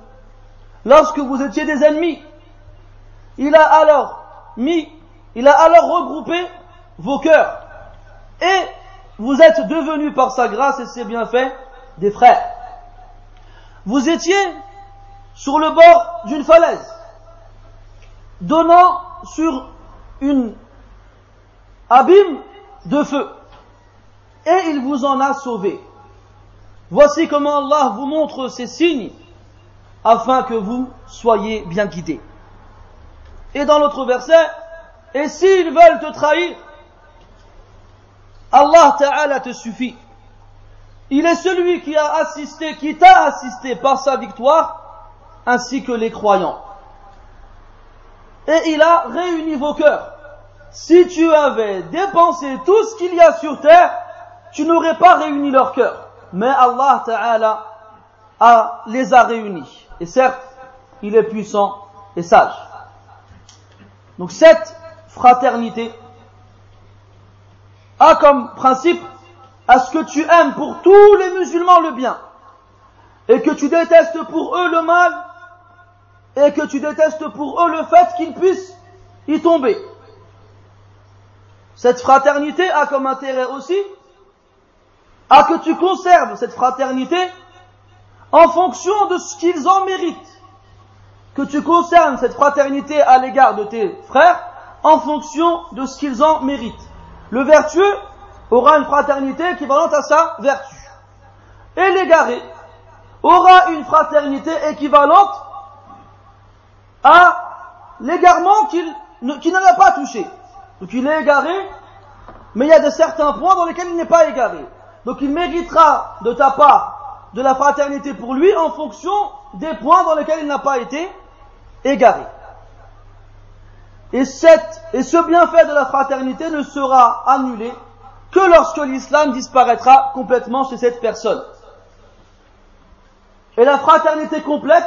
Lorsque vous étiez des ennemis il a alors mis il a alors regroupé vos cœurs. Et vous êtes devenus par sa grâce et ses bienfaits des frères. Vous étiez sur le bord d'une falaise donnant sur une abîme de feu. Et il vous en a sauvé. Voici comment Allah vous montre ces signes afin que vous soyez bien guidés. Et dans l'autre verset, et s'ils veulent te trahir, Allah Ta'ala te suffit. Il est celui qui a assisté, qui t'a assisté par sa victoire, ainsi que les croyants. Et il a réuni vos cœurs si tu avais dépensé tout ce qu'il y a sur terre, tu n'aurais pas réuni leur cœur. Mais Allah Ta'ala a, les a réunis. Et certes, il est puissant et sage. Donc cette fraternité a comme principe à ce que tu aimes pour tous les musulmans le bien et que tu détestes pour eux le mal et que tu détestes pour eux le fait qu'ils puissent y tomber. Cette fraternité a comme intérêt aussi à que tu conserves cette fraternité en fonction de ce qu'ils en méritent. Que tu conserves cette fraternité à l'égard de tes frères en fonction de ce qu'ils en méritent. Le vertueux aura une fraternité équivalente à sa vertu. Et l'égaré aura une fraternité équivalente à l'égarement qu'il n'en a pas touché. Donc il est égaré, mais il y a de certains points dans lesquels il n'est pas égaré. Donc il méritera de ta part de la fraternité pour lui en fonction des points dans lesquels il n'a pas été égaré. Et, cette, et ce bienfait de la fraternité ne sera annulé que lorsque l'islam disparaîtra complètement chez cette personne. Et la fraternité complète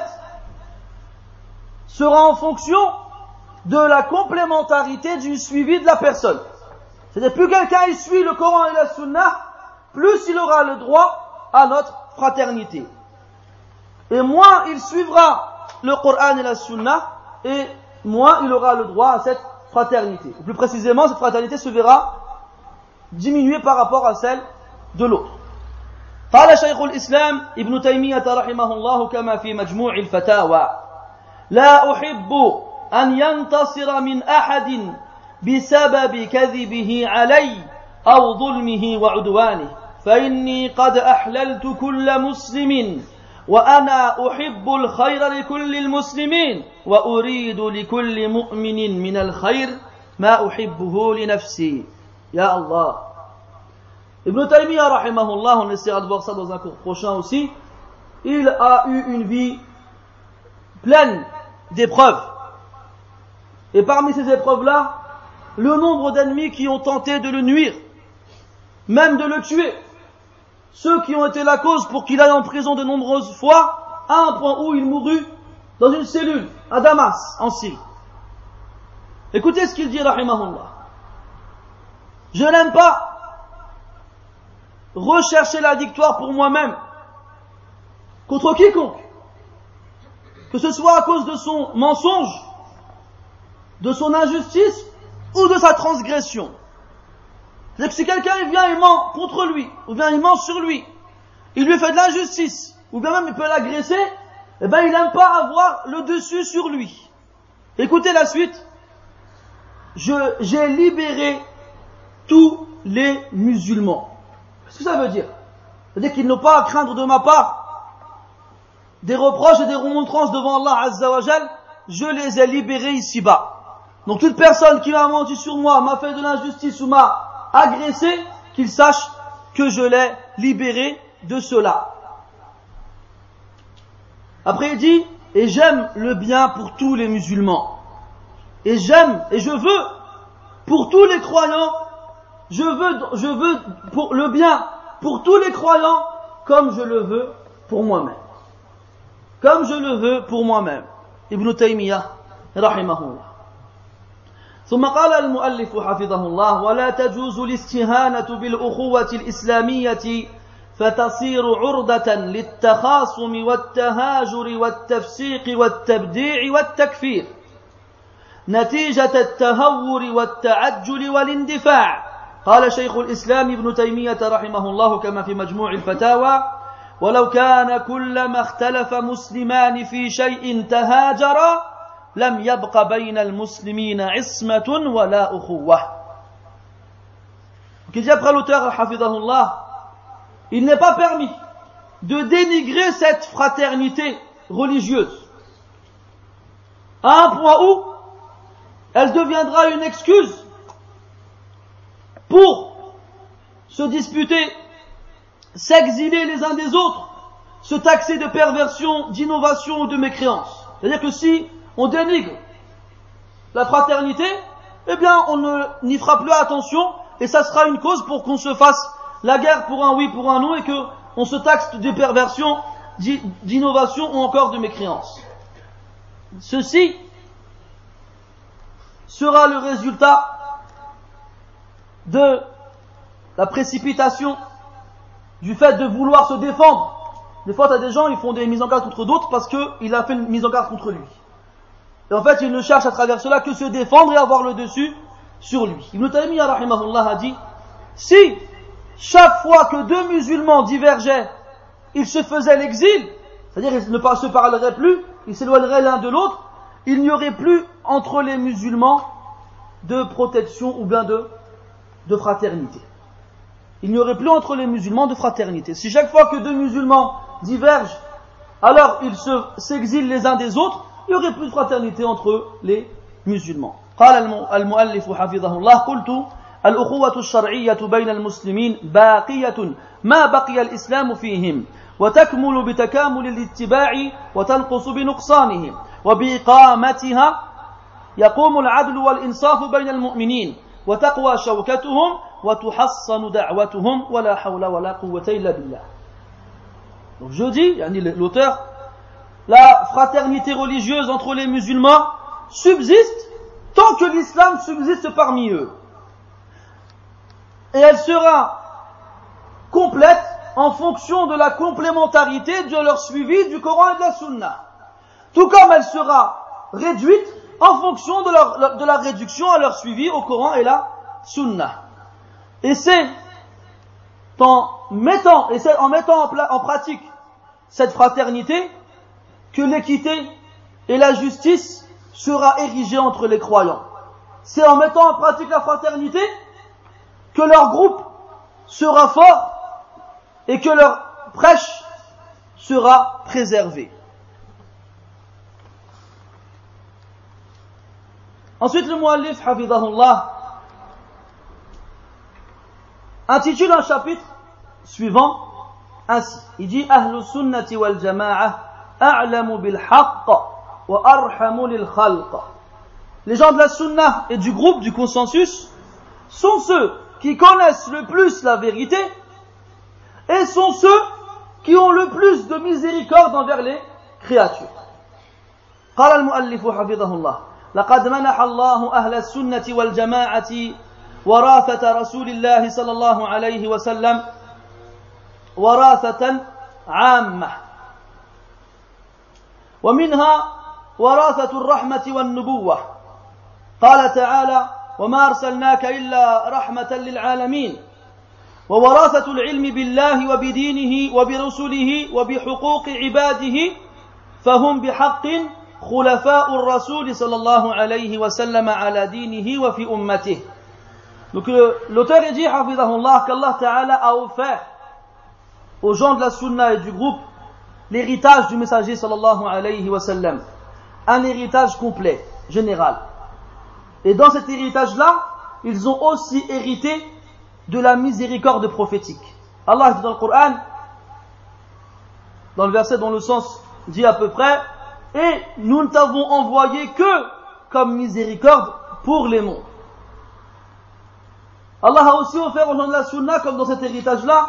sera en fonction de la complémentarité du suivi de la personne. C'est-à-dire plus quelqu'un il suit le Coran et la Sunna, plus il aura le droit à notre fraternité. Et moins il suivra le Coran et la Sunna, et moins il aura le droit à cette fraternité. plus précisément, cette fraternité se verra diminuée par rapport à celle de l'autre. قال شيخ الإسلام ابن تيمية رحمه الله كما في مجموع الفتاوى لا أحب أن ينتصر من أحد بسبب كذبه علي أو ظلمه وعدوانه. فإني قد أحللت كل مسلم وأنا أحب الخير لكل المسلمين وأريد لكل مؤمن من الخير ما أحبه لنفسي. يا الله. Ibn Taymiyyah, rahimahullah, on essaiera de voir ça dans un cours prochain aussi, il a eu une vie pleine d'épreuves. Et parmi ces épreuves-là, le nombre d'ennemis qui ont tenté de le nuire, même de le tuer, ceux qui ont été la cause pour qu'il aille en prison de nombreuses fois, à un point où il mourut dans une cellule à Damas, en Syrie. Écoutez ce qu'il dit, rahimahullah. Je n'aime pas rechercher la victoire pour moi-même contre quiconque, que ce soit à cause de son mensonge, de son injustice ou de sa transgression. C'est-à-dire que si quelqu'un vient et ment contre lui, ou bien il ment sur lui, il lui fait de l'injustice, ou bien même il peut l'agresser, eh bien il n'aime pas avoir le dessus sur lui. Écoutez la suite. j'ai libéré tous les musulmans. Qu'est-ce que ça veut dire? C'est-à-dire qu'ils n'ont pas à craindre de ma part des reproches et des remontrances devant Allah Azzawajal, je les ai libérés ici-bas. Donc toute personne qui m'a menti sur moi, m'a fait de l'injustice ou m'a agressé, qu'il sache que je l'ai libéré de cela. Après il dit, et j'aime le bien pour tous les musulmans. Et j'aime et je veux pour tous les croyants, je veux, je veux pour le bien pour tous les croyants comme je le veux pour moi-même. Comme je le veux pour moi-même. Ibn Taymiyyah, rahimahullah. ثم قال المؤلف حفظه الله ولا تجوز الاستهانة بالأخوة الإسلامية فتصير عرضة للتخاصم والتهاجر والتفسيق والتبديع والتكفير. نتيجة التهور والتعجل والاندفاع. قال شيخ الإسلام ابن تيمية رحمه الله كما في مجموع الفتاوى ولو كان كلما اختلف مسلمان في شيء تهاجرا لم يبق بين المسلمين عصمة ولا أخوة Qui dit après l'auteur, Hafidahullah, il n'est pas permis de dénigrer cette fraternité religieuse à un point où elle deviendra une excuse pour se disputer, s'exiler les uns des autres, se taxer de perversion, d'innovation ou de mécréance. C'est-à-dire que si on dénigre la fraternité, eh bien on n'y fera plus attention et ça sera une cause pour qu'on se fasse la guerre pour un oui, pour un non et qu'on se taxe de perversion, d'innovation ou encore de mécréance. Ceci sera le résultat de la précipitation, du fait de vouloir se défendre. Des fois, tu des gens, ils font des mises en garde contre d'autres parce qu'il a fait une mise en garde contre lui. Et en fait, il ne cherche à travers cela que se défendre et avoir le dessus sur lui. Ibn Taymiyyah, a dit, si chaque fois que deux musulmans divergeaient, ils se faisaient l'exil, c'est-à-dire ils ne se parleraient plus, ils s'éloigneraient l'un de l'autre, il n'y aurait plus entre les musulmans de protection ou bien de fraternité. Il n'y aurait plus entre les musulmans de fraternité. Si chaque fois que deux musulmans divergent, alors ils s'exilent les uns des autres, il n'y aurait plus de fraternité entre les musulmans. قال المؤلف حفظه الله قلت الأخوة الشرعية بين المسلمين باقية ما بقي الإسلام فيهم وتكمل بتكامل الاتباع وتنقص بنقصانهم وبإقامتها يقوم العدل والإنصاف بين المؤمنين وتقوى شوكتهم وتحصن دعوتهم ولا حول ولا قوة إلا بالله Donc je dis, l'auteur, la fraternité religieuse entre les musulmans subsiste tant que l'islam subsiste parmi eux. Et elle sera complète en fonction de la complémentarité de leur suivi du Coran et de la Sunna. Tout comme elle sera réduite en fonction de, la réduction à leur suivi au Coran et la Sunna. Et c'est en mettant, en mettant en pratique cette fraternité que l'équité et la justice sera érigée entre les croyants. C'est en mettant en pratique la fraternité que leur groupe sera fort et que leur prêche sera préservée. Ensuite, le muallif, hafidahullah, intitule un chapitre suivant ainsi. Il dit Ahlu sunnati wal jama'a wa arhamu lil khalq. Les gens de la sunna et du groupe du consensus sont ceux qui connaissent le plus la vérité et sont ceux qui ont le plus de miséricorde envers les créatures. قال المؤلف حفظه الله لقد منح الله أهل السنة والجماعة وراثة رسول الله صلى الله عليه وسلم وراثة عامة ومنها وراثة الرحمة والنبوة. قال تعالى وما أرسلناك إلا رحمة للعالمين. ووراثة العلم بالله وبدينه وبرسله وبحقوق عباده فهم بحق خلفاء الرسول صلى الله عليه وسلم على دينه وفي أمته. Donc l'auteur dit, qu'Allah Ta'ala a offert aux gens de la Sunna et du groupe l'héritage du messager sallallahu alayhi wa sallam. Un héritage complet, général. Et dans cet héritage-là, ils ont aussi hérité de la miséricorde prophétique. Allah dit dans le Coran, dans le verset dont le sens dit à peu près, et nous ne t'avons envoyé que comme miséricorde pour les mondes. Allah a aussi offert aux gens de la Sunna, comme dans cet héritage-là,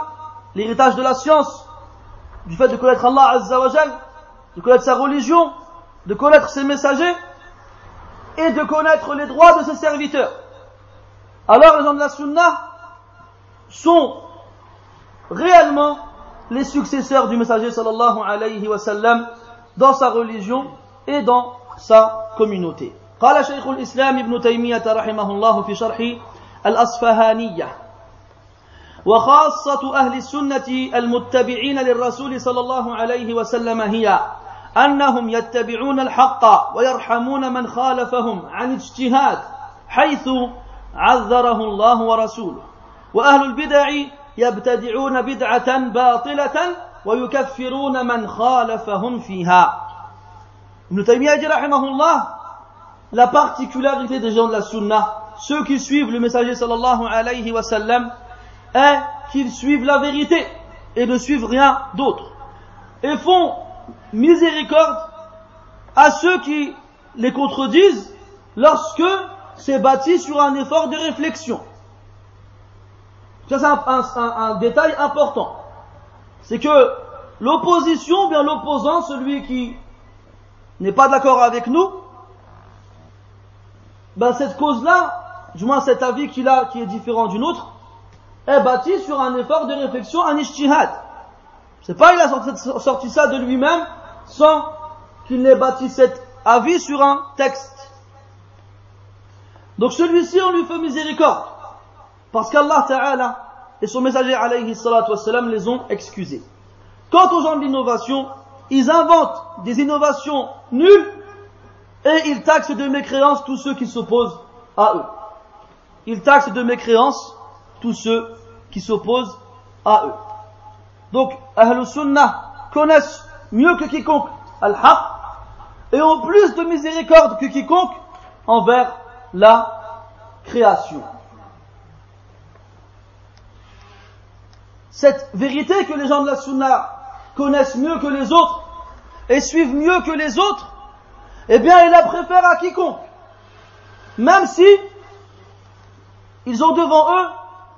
l'héritage de la science, du fait de connaître Allah Azza wa de connaître sa religion, de connaître ses messagers, et de connaître les droits de ses serviteurs. Alors les gens de la Sunna sont réellement les successeurs du messager sallallahu alayhi wa sallam dans sa religion et dans sa communauté. قال شيخ الإسلام ابن تيمية رحمه الله في شرح الأصفهانية وخاصة أهل السنة المتبعين للرسول صلى الله عليه وسلم هي أنهم يتبعون الحق ويرحمون من خالفهم عن اجتهاد حيث عذره الله ورسوله. وأهل البدع يبتدعون بدعة باطلة ويكفرون من خالفهم فيها. ابن تيمية رحمه الله la particularité des gens de la sunna ceux qui suivent le messager sallallahu alayhi wa sallam est qu'ils suivent la vérité et ne suivent rien d'autre. Et font miséricorde à ceux qui les contredisent lorsque c'est bâti sur un effort de réflexion. Ça c'est un, détail important. C'est que l'opposition, bien l'opposant, celui qui n'est pas d'accord avec nous, ben cette cause-là, du moins cet avis qu'il a qui est différent d'une autre, est bâti sur un effort de réflexion, un ishtihad. C'est pas il a sorti, ça de lui-même sans qu'il n'ait bâti cet avis sur un texte. Donc celui-ci, on lui fait miséricorde. Parce qu'Allah Ta'ala et son messager alayhi salatu wassalam les ont excusés. Quant aux gens de l'innovation, ils inventent des innovations nulles et ils taxent de mécréance tous ceux qui s'opposent à eux il taxe de mécréance tous ceux qui s'opposent à eux. Donc, Ahlus Sunnah connaissent mieux que quiconque Al-Haq et ont plus de miséricorde que quiconque envers la création. Cette vérité que les gens de la Sunna connaissent mieux que les autres et suivent mieux que les autres, eh bien, ils la préfèrent à quiconque. Même si ils ont devant eux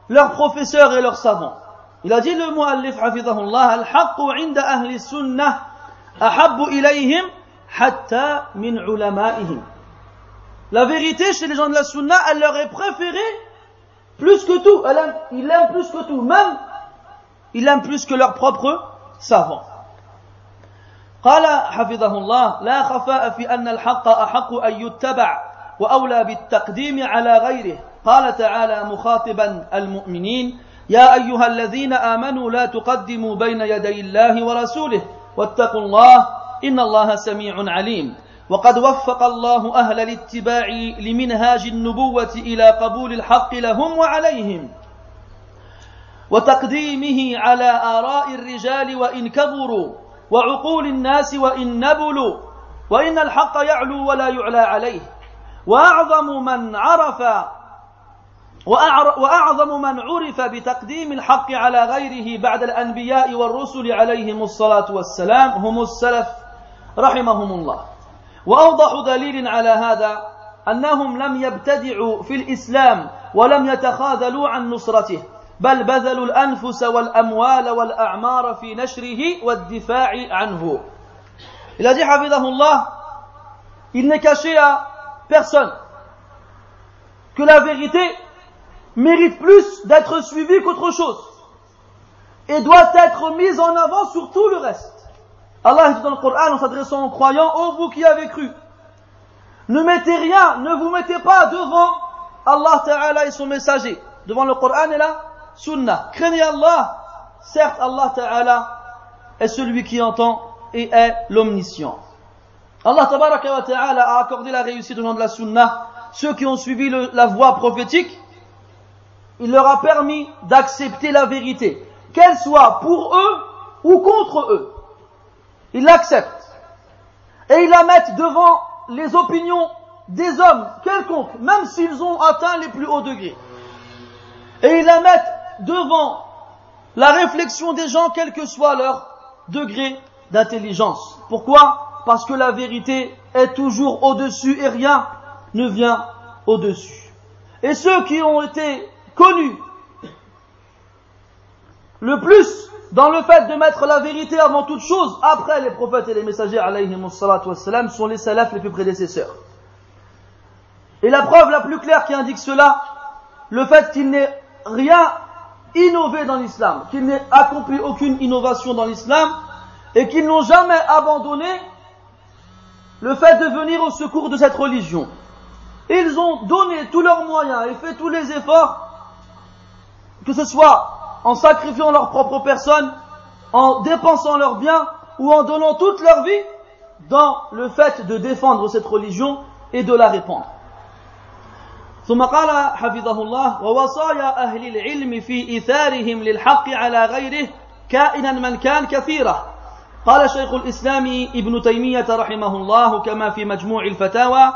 leurs professeurs et leurs savants. Il a dit le muallif hafidhahullah al-haqqu 'inda ahli sunnah ahabbu ilayhim hatta min ulama'ihim. La vérité chez les gens de la sunna, elle leur est préférée plus que tout. Elle aime, ils l'aiment plus que tout. Même, ils l'aiment plus que leurs propres savants. قال حفظه الله لا خفاء في أن الحق أحق أن يتبع وأولى بالتقديم على غيره قال تعالى مخاطبا المؤمنين يا أيها الذين آمنوا لا تقدموا بين يدي الله ورسوله واتقوا الله إن الله سميع عليم. وقد وفق الله أهل الاتباع لمنهاج النبوة إلى قبول الحق لهم وعليهم وتقديمه على آراء الرجال وإن كبروا وعقول الناس وإن نبلوا وإن الحق يعلو ولا يعلى عليه. وأعظم من عرف وأعظم من عرف بتقديم الحق على غيره بعد الأنبياء والرسل عليهم الصلاة والسلام هم السلف رحمهم الله. وأوضح دليل على هذا أنهم لم يبتدعوا في الإسلام ولم يتخاذلوا عن نصرته بل بذلوا الأنفس والأموال والأعمار في نشره والدفاع عنه. Il a dit, Allah, il n'est caché à personne. Que la vérité mérite plus d'être suivie qu'autre chose et doit être mise en avant sur tout le reste. Allah dit dans le Coran en s'adressant aux croyants, ô vous qui avez cru, ne mettez rien, ne vous mettez pas devant Allah Ta'ala et son messager, devant le Coran et la Sunnah. Craignez Allah, certes Allah Ta'ala est celui qui entend et est l'omniscient. Allah Ta'ala a accordé la réussite au nom de la Sunnah, ceux qui ont suivi la voie prophétique, il leur a permis d'accepter la vérité, qu'elle soit pour eux ou contre eux. Ils l'acceptent. Et ils la mettent devant les opinions des hommes quelconques, même s'ils ont atteint les plus hauts degrés. Et ils la mettent devant la réflexion des gens, quel que soit leur degré d'intelligence. Pourquoi? Parce que la vérité est toujours au-dessus et rien ne vient au-dessus. Et ceux qui ont été connus le plus dans le fait de mettre la vérité avant toute chose, après les prophètes et les messagers, wassalam, sont les salafs les plus prédécesseurs. Et la preuve la plus claire qui indique cela, le fait qu'il n'ait rien innové dans l'islam, qu'il n'ait accompli aucune innovation dans l'islam, et qu'ils n'ont jamais abandonné le fait de venir au secours de cette religion. Ils ont donné tous leurs moyens et fait tous les efforts, que ce soit en sacrifiant leur propre personne, en dépensant leurs biens ou en donnant toute leur vie dans le fait de défendre cette religion et de la répandre. ثم قال حفظه الله ووصايا أهل العلم في إيثارهم للحق على غيره كائنا من كان كثيرة قال شيخ الإسلام ابن تيمية رحمه الله كما في مجموع الفتاوى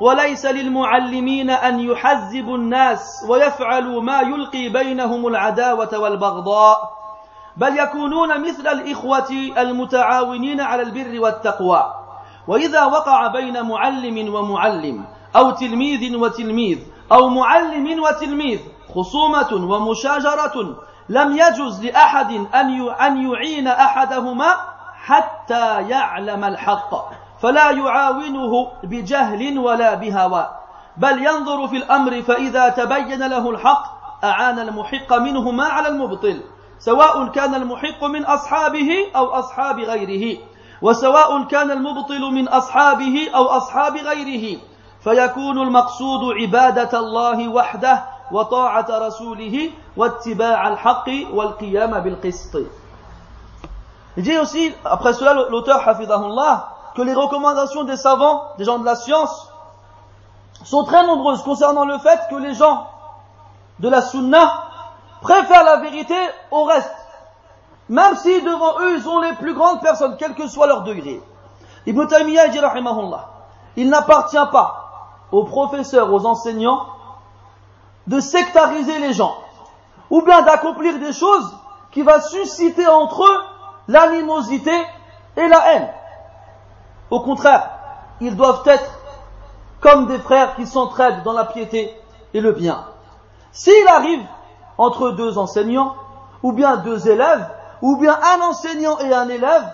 وليس للمعلمين أن يحزبوا الناس ويفعلوا ما يلقي بينهم العداوة والبغضاء بل يكونون مثل الإخوة المتعاونين على البر والتقوى. وإذا وقع بين معلم ومعلم أو تلميذ وتلميذ أو معلم وتلميذ خصومة ومشاجرة لم يجز لأحد أن يعين أحدهما حتى يعلم الحق. فلا يعاونه بجهل ولا بهوى بل ينظر في الأمر فإذا تبين له الحق أعان المحق منهما على المبطل سواء كان المحق من أصحابه أو أصحاب غيره وسواء كان المبطل من أصحابه أو أصحاب غيره فيكون المقصود عبادة الله وحده وطاعة رسوله واتباع الحق والقيام بالقسط. Il dit aussi, après cela, l'auteur, hafidahullah, que les recommandations des savants, des gens de la science, sont très nombreuses concernant le fait que les gens de la sunna préfèrent la vérité au reste, même si devant eux ils ont les plus grandes personnes, quel que soit leur degré. Ibn Taymiyyah dit il n'appartient pas aux professeurs, aux enseignants, de sectariser les gens, ou bien d'accomplir des choses qui vont susciter entre eux l'animosité et la haine. Au contraire, ils doivent être comme des frères qui s'entraident dans la piété et le bien. S'il arrive entre deux enseignants, ou bien deux élèves, ou bien un enseignant et un élève,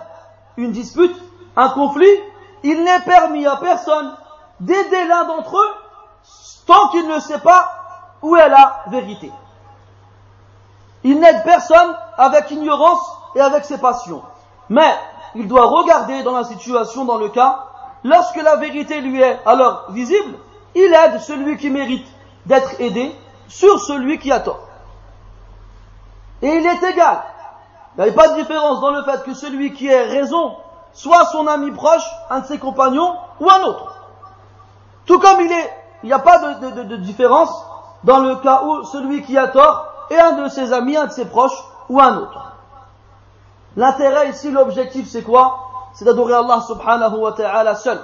une dispute, un conflit, il n'est permis à personne d'aider l'un d'entre eux tant qu'il ne sait pas où est la vérité. Il n'aide personne avec ignorance et avec ses passions. Mais il doit regarder dans la situation, dans le cas, lorsque la vérité lui est alors visible, il aide celui qui mérite d'être aidé sur celui qui a tort. Et il est égal. Il n'y a pas de différence dans le fait que celui qui a raison soit son ami proche, un de ses compagnons, ou un autre. Tout comme il est, il n'y a pas de, de différence dans le cas où celui qui a tort et un de ses amis, un de ses proches ou un autre. L'intérêt ici, l'objectif c'est quoi? C'est d'adorer Allah subhanahu wa ta'ala seul,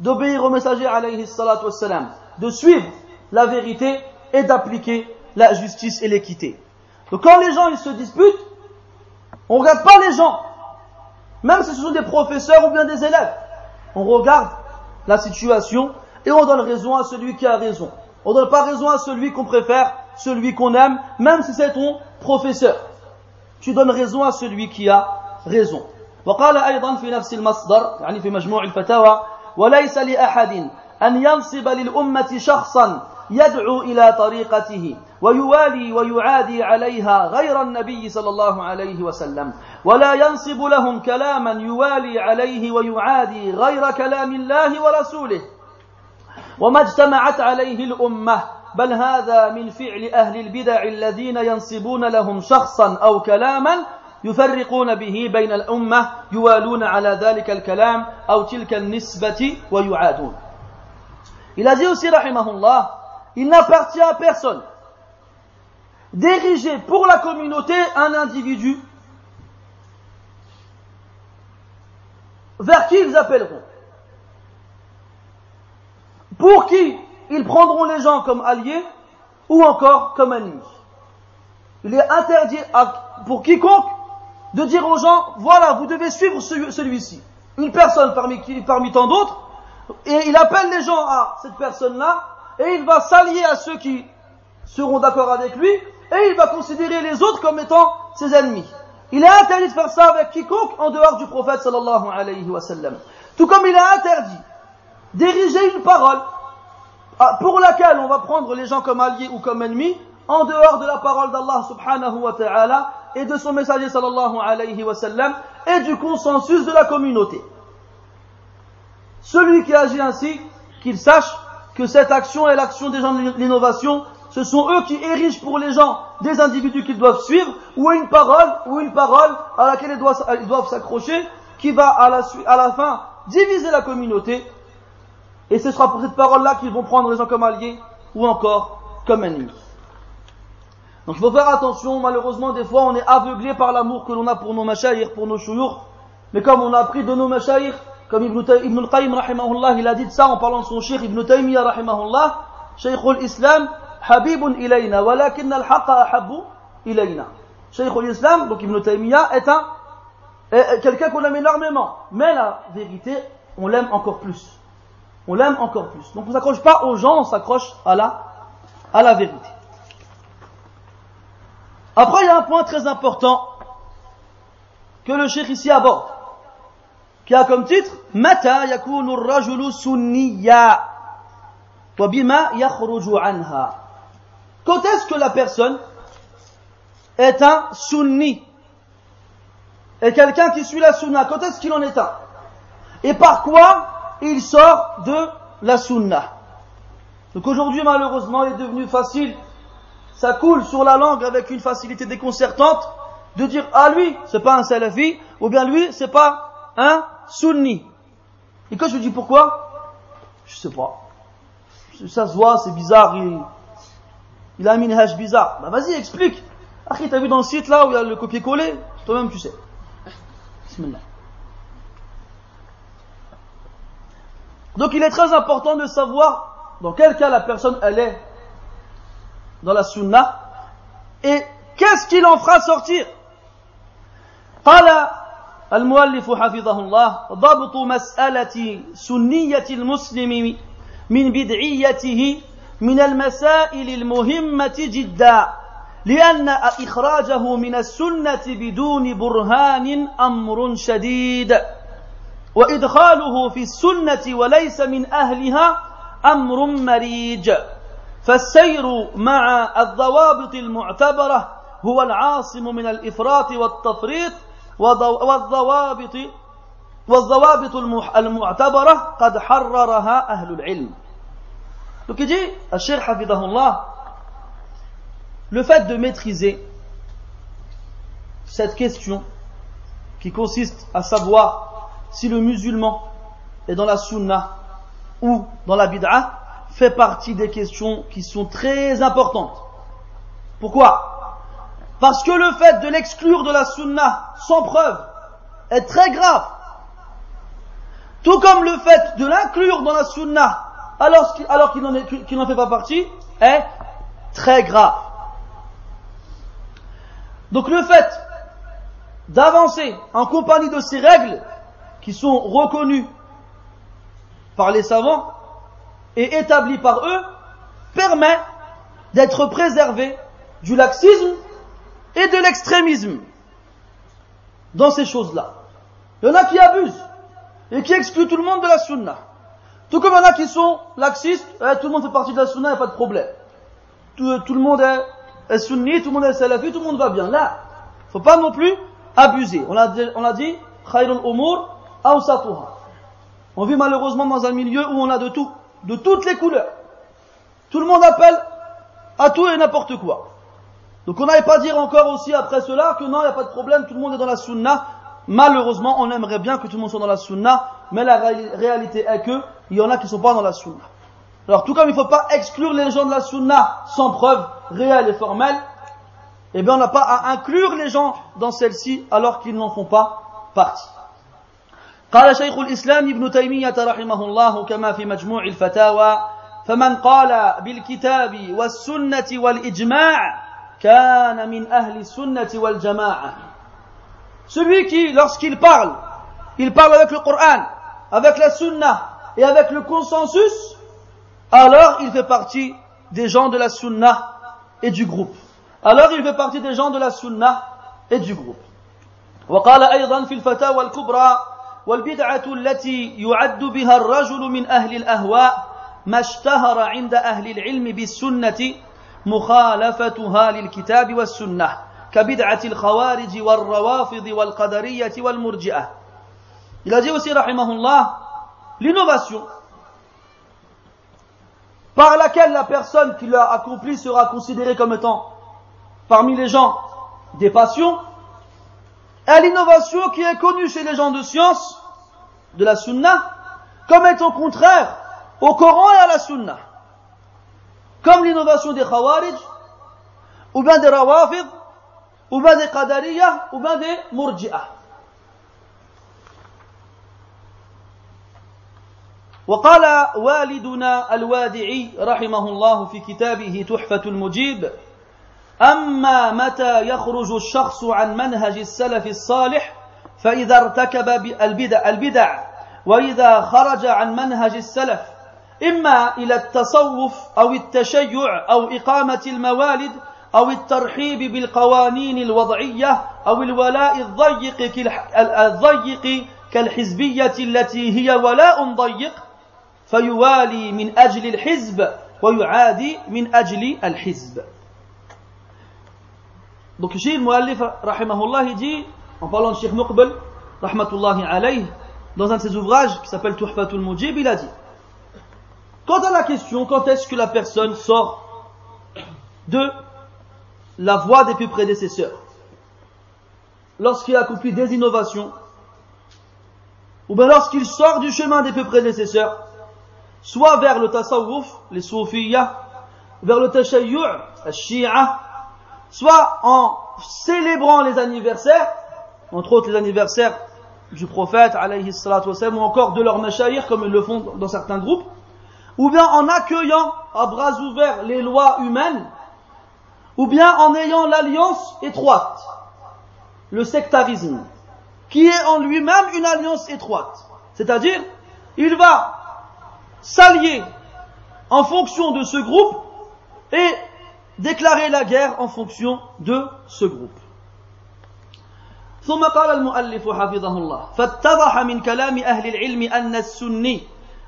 d'obéir au messager alayhi salatu wassalam, de suivre la vérité et d'appliquer la justice et l'équité. Donc quand les gens ils se disputent, on regarde pas les gens, même si ce sont des professeurs ou bien des élèves. On regarde la situation et on donne raison à celui qui a raison. On donne pas raison à celui qu'on préfère, celui qu'on aime, même si c'est ton professeur. Tu donnes raison à celui qui a raison. وقال أيضا في نفس المصدر يعني في مجموع الفتاوى وليس لأحد أن ينصب للأمة شخصا يدعو إلى طريقته ويوالي ويعادي عليها غير النبي صلى الله عليه وسلم ولا ينصب لهم كلاما يوالي عليه ويعادي غير كلام الله ورسوله وما اجتمعت عليه الأمة بل هذا من فعل أهل البدع الذين ينصبون لهم شخصا أو كلاما يفرقون به بين الأمة يوالون على ذلك الكلام أو تلك النسبة ويعادون إلى زيوسي رحمه الله Il n'appartient بيرسون personne d'ériger pour la communauté un individu vers qui ils appelleront. Pour qui ils prendront les gens comme alliés ou encore comme ennemis. Il est interdit pour quiconque de dire aux gens, voilà, vous devez suivre celui-ci. Une personne parmi, tant d'autres, et il appelle les gens à cette personne-là, et il va s'allier à ceux qui seront d'accord avec lui, et il va considérer les autres comme étant ses ennemis. Il est interdit de faire ça avec quiconque en dehors du prophète sallallahu alayhi wa sallam. Tout comme il est interdit d'ériger une parole pour laquelle on va prendre les gens comme alliés ou comme ennemis en dehors de la parole d'Allah subhanahu wa ta'ala et de son messager sallallahu alayhi wa et du consensus de la communauté. Celui qui agit ainsi, qu'il sache que cette action est l'action des gens de l'innovation ce sont eux qui érigent pour les gens des individus qu'ils doivent suivre, ou une parole, ou une parole à laquelle ils doivent s'accrocher, qui va à la, à la fin diviser la communauté, et ce sera pour cette parole-là qu'ils vont prendre les gens comme alliés, ou encore comme ennemis. Donc il faut faire attention, malheureusement des fois on est aveuglé par l'amour que l'on a pour nos mashayir, pour nos chouyours, mais comme on a appris de nos mashayir, comme Ibn, Ibn al-Qayyim rahimahullah, il a dit ça en parlant de son cheikh Ibn Taymiyyah rahimahullah, Shaykh al-Islam, habib ilayna, walakin al-haqqa ahabbu ilayna. Cheikh l'Islam, donc Ibn Taymiyyah, est un, quelqu'un qu'on aime énormément. Mais la vérité, on l'aime encore plus. On l'aime encore plus. Donc on ne s'accroche pas aux gens, on s'accroche à la, vérité. Après, il y a un point très important que le cheikh ici aborde, qui a comme titre Mata yakunu rajulu sunniya wa anha. Quand est-ce que la personne est un sunni Et quelqu'un qui suit la sunna, quand est-ce qu'il en est un? Et par quoi il sort de la sunna Donc aujourd'hui, malheureusement, il est devenu facile, ça coule sur la langue avec une facilité déconcertante, de dire ah lui, c'est pas un salafi, ou bien lui, c'est pas un sunni. Et quand je dis pourquoi, je sais pas. Ça se voit, c'est bizarre, il, il a un minhaj bizarre. Bah vas-y, explique. Akhi, t'as vu dans le site là où il y a le copier-coller? Toi-même, tu sais. Donc il est très important de savoir dans quel cas la personne elle est dans la sunna et qu'est-ce qu'il en fera sortir. قال المؤلف حفظه الله ضبط مسألة سنية المسلم من بدعيته من المسائل المهمة جدا لأن إخراجه من السنة بدون برهان أمر شديد وإدخاله في السنة وليس من أهلها أمر مريج. فالسير مع الضوابط المعتبرة هو العاصم من الإفراط والتفريط والضوابط والضوابط المعتبرة قد حررها أهل العلم. Donc il dit, Cheikh Hafidahullah, le fait de maîtriser cette question qui consiste à savoir si le musulman est dans la sunna ou dans la bid'a fait partie des questions qui sont très importantes. Pourquoi? Parce que le fait de l'exclure de la sunna sans preuve est très grave. Tout comme le fait de l'inclure dans la sunna alors, qu'il n'en fait pas partie est très grave. Donc le fait d'avancer en compagnie de ces règles qui sont reconnues par les savants et établies par eux permet d'être préservé du laxisme et de l'extrémisme dans ces choses-là. Il y en a qui abusent et qui excluent tout le monde de la sunna. Tout comme il y en a qui sont laxistes, eh, tout le monde fait partie de la sunna, il n'y a pas de problème. Tout, le monde est, sunni, tout le monde est salafi, tout le monde va bien. Là, faut pas non plus abuser. On a, on dit, khayrul umur On vit malheureusement dans un milieu où on a de tout, de toutes les couleurs. Tout le monde appelle à tout et n'importe quoi. Donc on n'allait pas dire encore aussi après cela que non, il n'y a pas de problème, tout le monde est dans la sunna. Malheureusement, on aimerait bien que tout le monde soit dans la sunna, mais la réalité est que il y en a qui ne sont pas dans la sunna. Alors tout comme il ne faut pas exclure les gens de la sunna sans preuve réelle et formelle, eh bien on n'a pas à inclure les gens dans celle-ci alors qu'ils n'en font pas partie. قال شيخ الإسلام ابن تيمية رحمه الله كما في مجموع الفتاوى فمن قال بالكتاب والسنة والإجماع كان من أهل السنة والجماعة Celui qui, lorsqu'il parle, il parle avec le Coran, avec la Sunna et avec le consensus, alors il fait partie des gens de la Sunna et du groupe. Alors il fait partie des gens de la Sunna et du groupe. وقال أيضا في الفتاوى الكبرى والبدعة التي يعد بها الرجل من أهل الأهواء ما اشتهر عند أهل العلم بالسنة مخالفتها للكتاب والسنة كبدعة الخوارج والروافض والقدرية والمرجئة Il a dit aussi, rahimahullah, par laquelle la personne qui l'a accompli sera considérée comme étant parmi les gens des passions, est l'innovation qui est connue chez les gens de science, de la sunna, comme étant contraire au Coran et à la sunna. Comme l'innovation des khawarij, ou bien des rawafid, ou bien des qadariyah, ou bien des murji'ah. وقال والدنا الوادعي رحمه الله في كتابه تحفة المجيب أما متى يخرج الشخص عن منهج السلف الصالح فإذا ارتكب البدع, البدع وإذا خرج عن منهج السلف إما إلى التصوف أو التشيع أو إقامة الموالد أو الترحيب بالقوانين الوضعية أو الولاء الضيق الضيق كالحزبية التي هي ولاء ضيق فيوالي من أجل الحزب ويعادي من أجل الحزب. Donc ici, le muallif, rahimahullah, il dit, en parlant de alayh, dans un de ses ouvrages qui s'appelle Tuhfatul Mujib, il a dit, quant à la question, quand est-ce que la personne sort de la voie des plus prédécesseurs, lorsqu'il accomplit des innovations, ou bien lorsqu'il sort du chemin des plus prédécesseurs, soit vers le tasawwuf, les soufiyas, vers le tashayyu', le shia, soit en célébrant les anniversaires, entre autres les anniversaires du prophète, alayhi ou encore de leurs mashayikh, comme ils le font dans certains groupes, ou bien en accueillant à bras ouverts les lois humaines, ou bien en ayant l'alliance étroite, le sectarisme, qui est en lui-même une alliance étroite. C'est-à-dire, il va s'allier en fonction de ce groupe et déclarer la guerre en fonction de ce groupe. ثم قال المؤلف حفظه الله فاتضح من كلام أهل العلم أن السني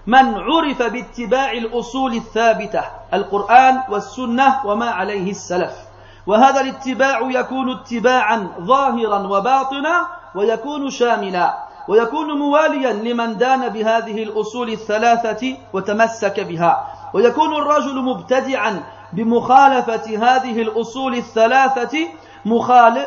من عرف باتباع الأصول الثابتة القرآن والسنة وما عليه السلف. وهذا الاتباع يكون اتباعا ظاهرا وباطنا ويكون شاملا ويكون مواليا لمن دان بهذه الأصول الثلاثة وتمسك بها. ويكون الرجل مبتدعا بمخالفة هذه الأصول الثلاثة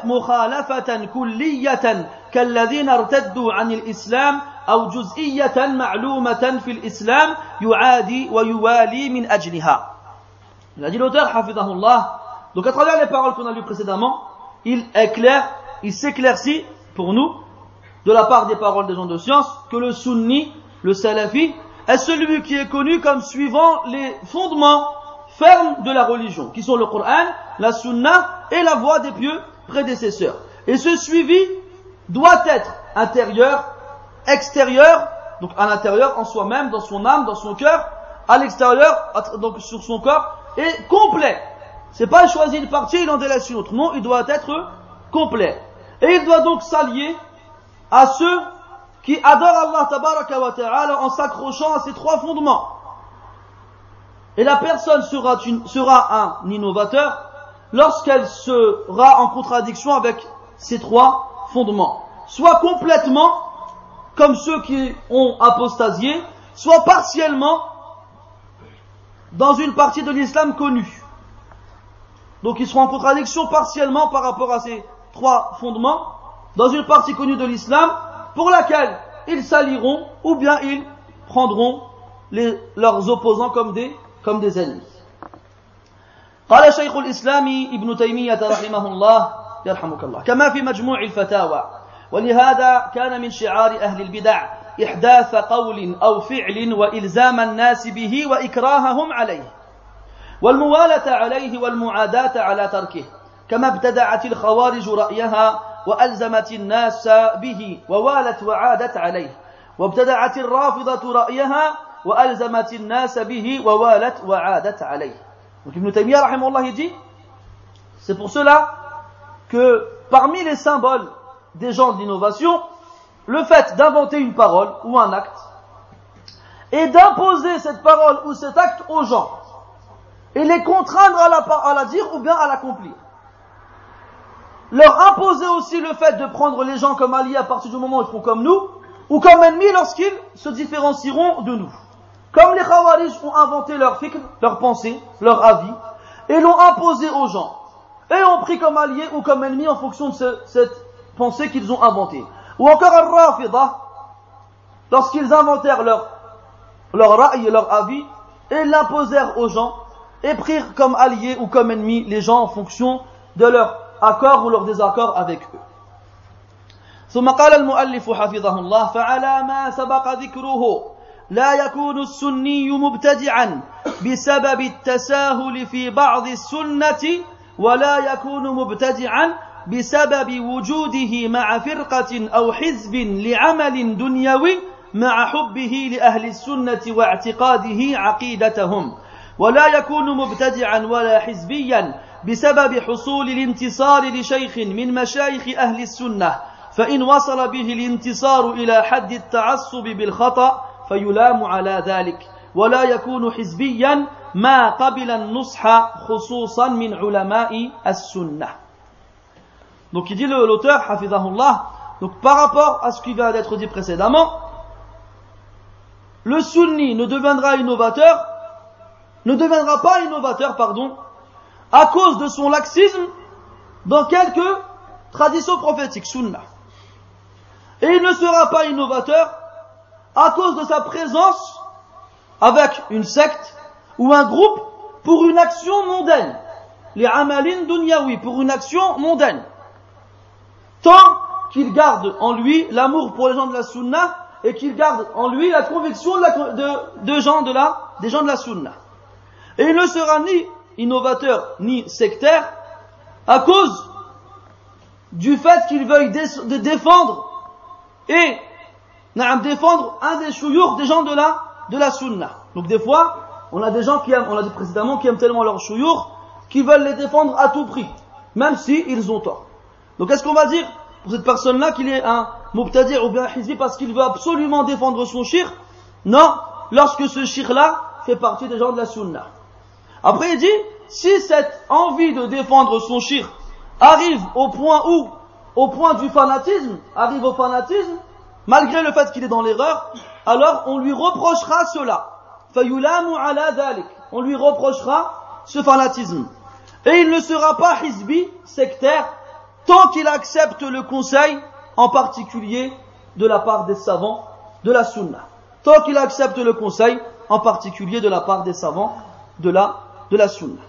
مخالفة كلية كالذين ارتدوا عن الإسلام أو جزئية معلومة في الإسلام يعادي ويوالي من أجلها. Il a dit l'auteur, hafidahullah, donc à travers les paroles qu'on a lues précédemment, il éclaire, il s'éclaircit pour nous, de la part des paroles des gens de science, que le sunni, le salafi, est celui qui est connu comme suivant les fondements fermes de la religion, qui sont le Coran, la sunna et la voie des pieux prédécesseurs. Et ce suivi doit être intérieur, extérieur, donc à l'intérieur, en soi-même, dans son âme, dans son cœur, à l'extérieur, donc sur son corps, et complet. C'est pas choisir une partie, il en délaisse une autre. Non, il doit être complet. Et il doit donc s'allier à ceux qui adorent Allah tabaraka wa ta'ala en s'accrochant à ces trois fondements. Et la personne sera un innovateur lorsqu'elle sera en contradiction avec ces trois fondements. Soit complètement, comme ceux qui ont apostasié, soit partiellement dans une partie de l'islam connue. Donc ils seront en contradiction partiellement par rapport à ces trois fondements dans une partie connue de l'islam pour laquelle ils s'allieront ou bien ils prendront leurs opposants comme des ennemis. قال شيخ الإسلام ابن تيمية رحمه الله يرحمك الله كما في مجموع الفتاوى ولهذا كان من شعار أهل البدع إحداث قول أو فعل وإلزام الناس به وإكراههم عليه والموالة عليه والمعاداة على تركه كما ابتدعت الخوارج رأيها وألزمت الناس به ووالت وعادت عليه وابتدعت الرافضة رأيها وألزمت الناس به ووالت وعادت عليه. Donc Ibn Taymiyyah, il dit, c'est pour cela que parmi les symboles des gens d'innovation, le fait d'inventer une parole ou un acte et d'imposer cette parole ou cet acte aux gens et les contraindre à la, à la dire ou bien à l'accomplir leur imposer aussi le fait de prendre les gens comme alliés à partir du moment où ils font comme nous, ou comme ennemis lorsqu'ils se différencieront de nous. Comme les Khawarij ont inventé leur fikr, leur pensée, leur avis, et l'ont imposé aux gens, et ont pris comme alliés ou comme ennemis en fonction de cette pensée qu'ils ont inventée. Ou encore Al-Rafidah, lorsqu'ils inventèrent leur, leur ra'i, leur avis, et l'imposèrent aux gens, et prirent comme alliés ou comme ennemis les gens en fonction de leur accord ou leur désaccord avec eux. ثم قال المؤلف حفظه الله فعلى ما سبق ذكره لا يكون السني مبتدعا بسبب التساهل في بعض السنة ولا يكون مبتدعا بسبب وجوده مع فرقة أو حزب لعمل دنيوي مع حبه لأهل السنة واعتقاده عقيدتهم. ولا يكون مبتدعا ولا حزبيا بسبب حصول الانتصار لشيخ من مشايخ أهل السنة فإن وصل به الانتصار إلى حد التعصب بالخطأ فيلام على ذلك ولا يكون حزبيا ما قبل النصح خصوصا من علماء السنة Donc il dit l'auteur, Hafizahullah, donc par rapport à ce qui vient d'être dit précédemment, le sunni ne deviendra innovateur, ne deviendra pas innovateur, pardon, à cause de son laxisme dans quelques traditions prophétiques, sunnah. Et il ne sera pas innovateur à cause de sa présence avec une secte ou un groupe pour une action mondaine. Les amalin dunyawi, pour une action mondaine. Tant qu'il garde en lui l'amour pour les gens de la sunna et qu'il garde en lui la conviction de, gens de la, des gens de la sunna. Et il ne sera ni innovateur ni sectaire à cause du fait qu'il veuille défendre et défendre un des chouyours des gens de la, de la sunna. Donc des fois, on a des gens qui aiment, on l'a dit précédemment, qui aiment tellement leurs chouyours, qui veulent les défendre à tout prix, même si ils ont tort. Donc est-ce qu'on va dire pour cette personne-là qu'il est un mubtadir ou bien hizbi parce qu'il veut absolument défendre son shir Non, lorsque ce shir-là fait partie des gens de la sunna. Après, il dit, si cette envie de défendre son shirk arrive au point où, au point du fanatisme, arrive au fanatisme, malgré le fait qu'il est dans l'erreur, alors on lui reprochera cela. On lui reprochera ce fanatisme. Et il ne sera pas hizbi, sectaire, tant qu'il accepte le conseil, en particulier de la part des savants de la sunna. Tant qu'il accepte le conseil, en particulier de la part des savants de la de la sunna.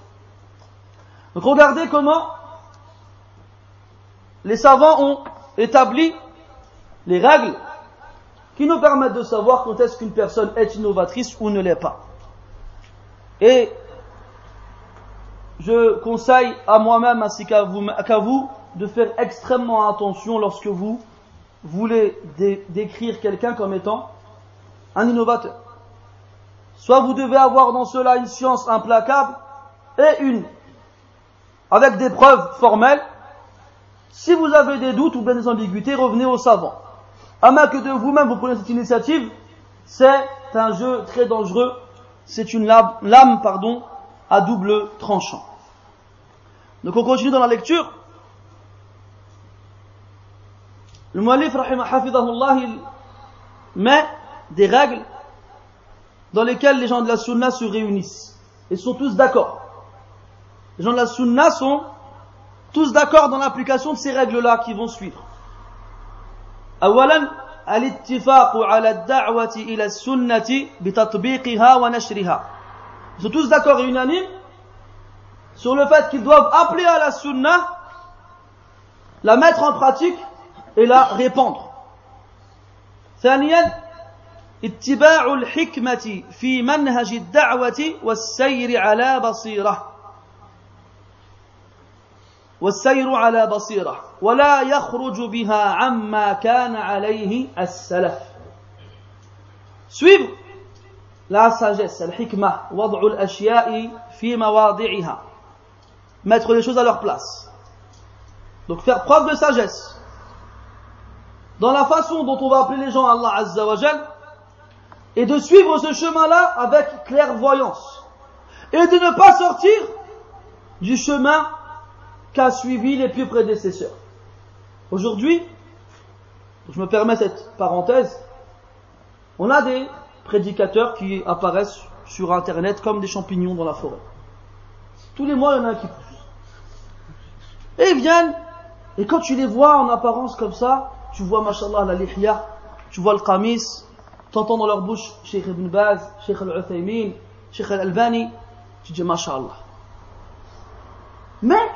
Regardez comment les savants ont établi les règles qui nous permettent de savoir quand est-ce qu'une personne est innovatrice ou ne l'est pas. Et je conseille à moi-même ainsi qu'à vous, de faire extrêmement attention lorsque vous voulez décrire quelqu'un comme étant un innovateur. Soit vous devez avoir dans cela une science implacable et une avec des preuves formelles. Si vous avez des doutes ou bien des ambiguïtés, revenez au savant. À moins que de vous-même vous prenez cette initiative, c'est un jeu très dangereux. C'est une lame, à double tranchant. Donc on continue dans la lecture. Le muallif, il met des règles dans lesquelles les gens de la sunna se réunissent. Ils sont tous d'accord. Les gens de la sunna sont tous d'accord dans l'application de ces règles-là qui vont suivre. أولا الاتفاق على الدعوة إلى السنة بتطبيقها ونشرها. Ils sont tous d'accord et unanimes sur le fait qu'ils doivent appeler à la sunna, la mettre en pratique et la répandre. ثانيا اتباع الحكمة في منهج الدعوة والسير على بصيرة والسير على بصيرة ولا يخرج بها عما كان عليه السلف suivre la sagesse, الحكمة وضع الأشياء في مواضعها mettre les choses à leur place donc faire preuve de sagesse dans la façon dont on va appeler les gens à Allah Azza wa Jal et de suivre ce chemin-là avec clairvoyance et de ne pas sortir du chemin qu'a suivi les plus prédécesseurs. Aujourd'hui, je me permets cette parenthèse, on a des prédicateurs qui apparaissent sur Internet comme des champignons dans la forêt. Tous les mois, il y en a un qui pousse. Et ils viennent, et quand tu les vois en apparence comme ça, tu vois, mashallah, la lihya, tu vois le qamis, t'entends dans leur bouche Sheikh Ibn Baz, Sheikh Al-Uthaymin, Sheikh Al-Albani, tu dis mashallah. Mais,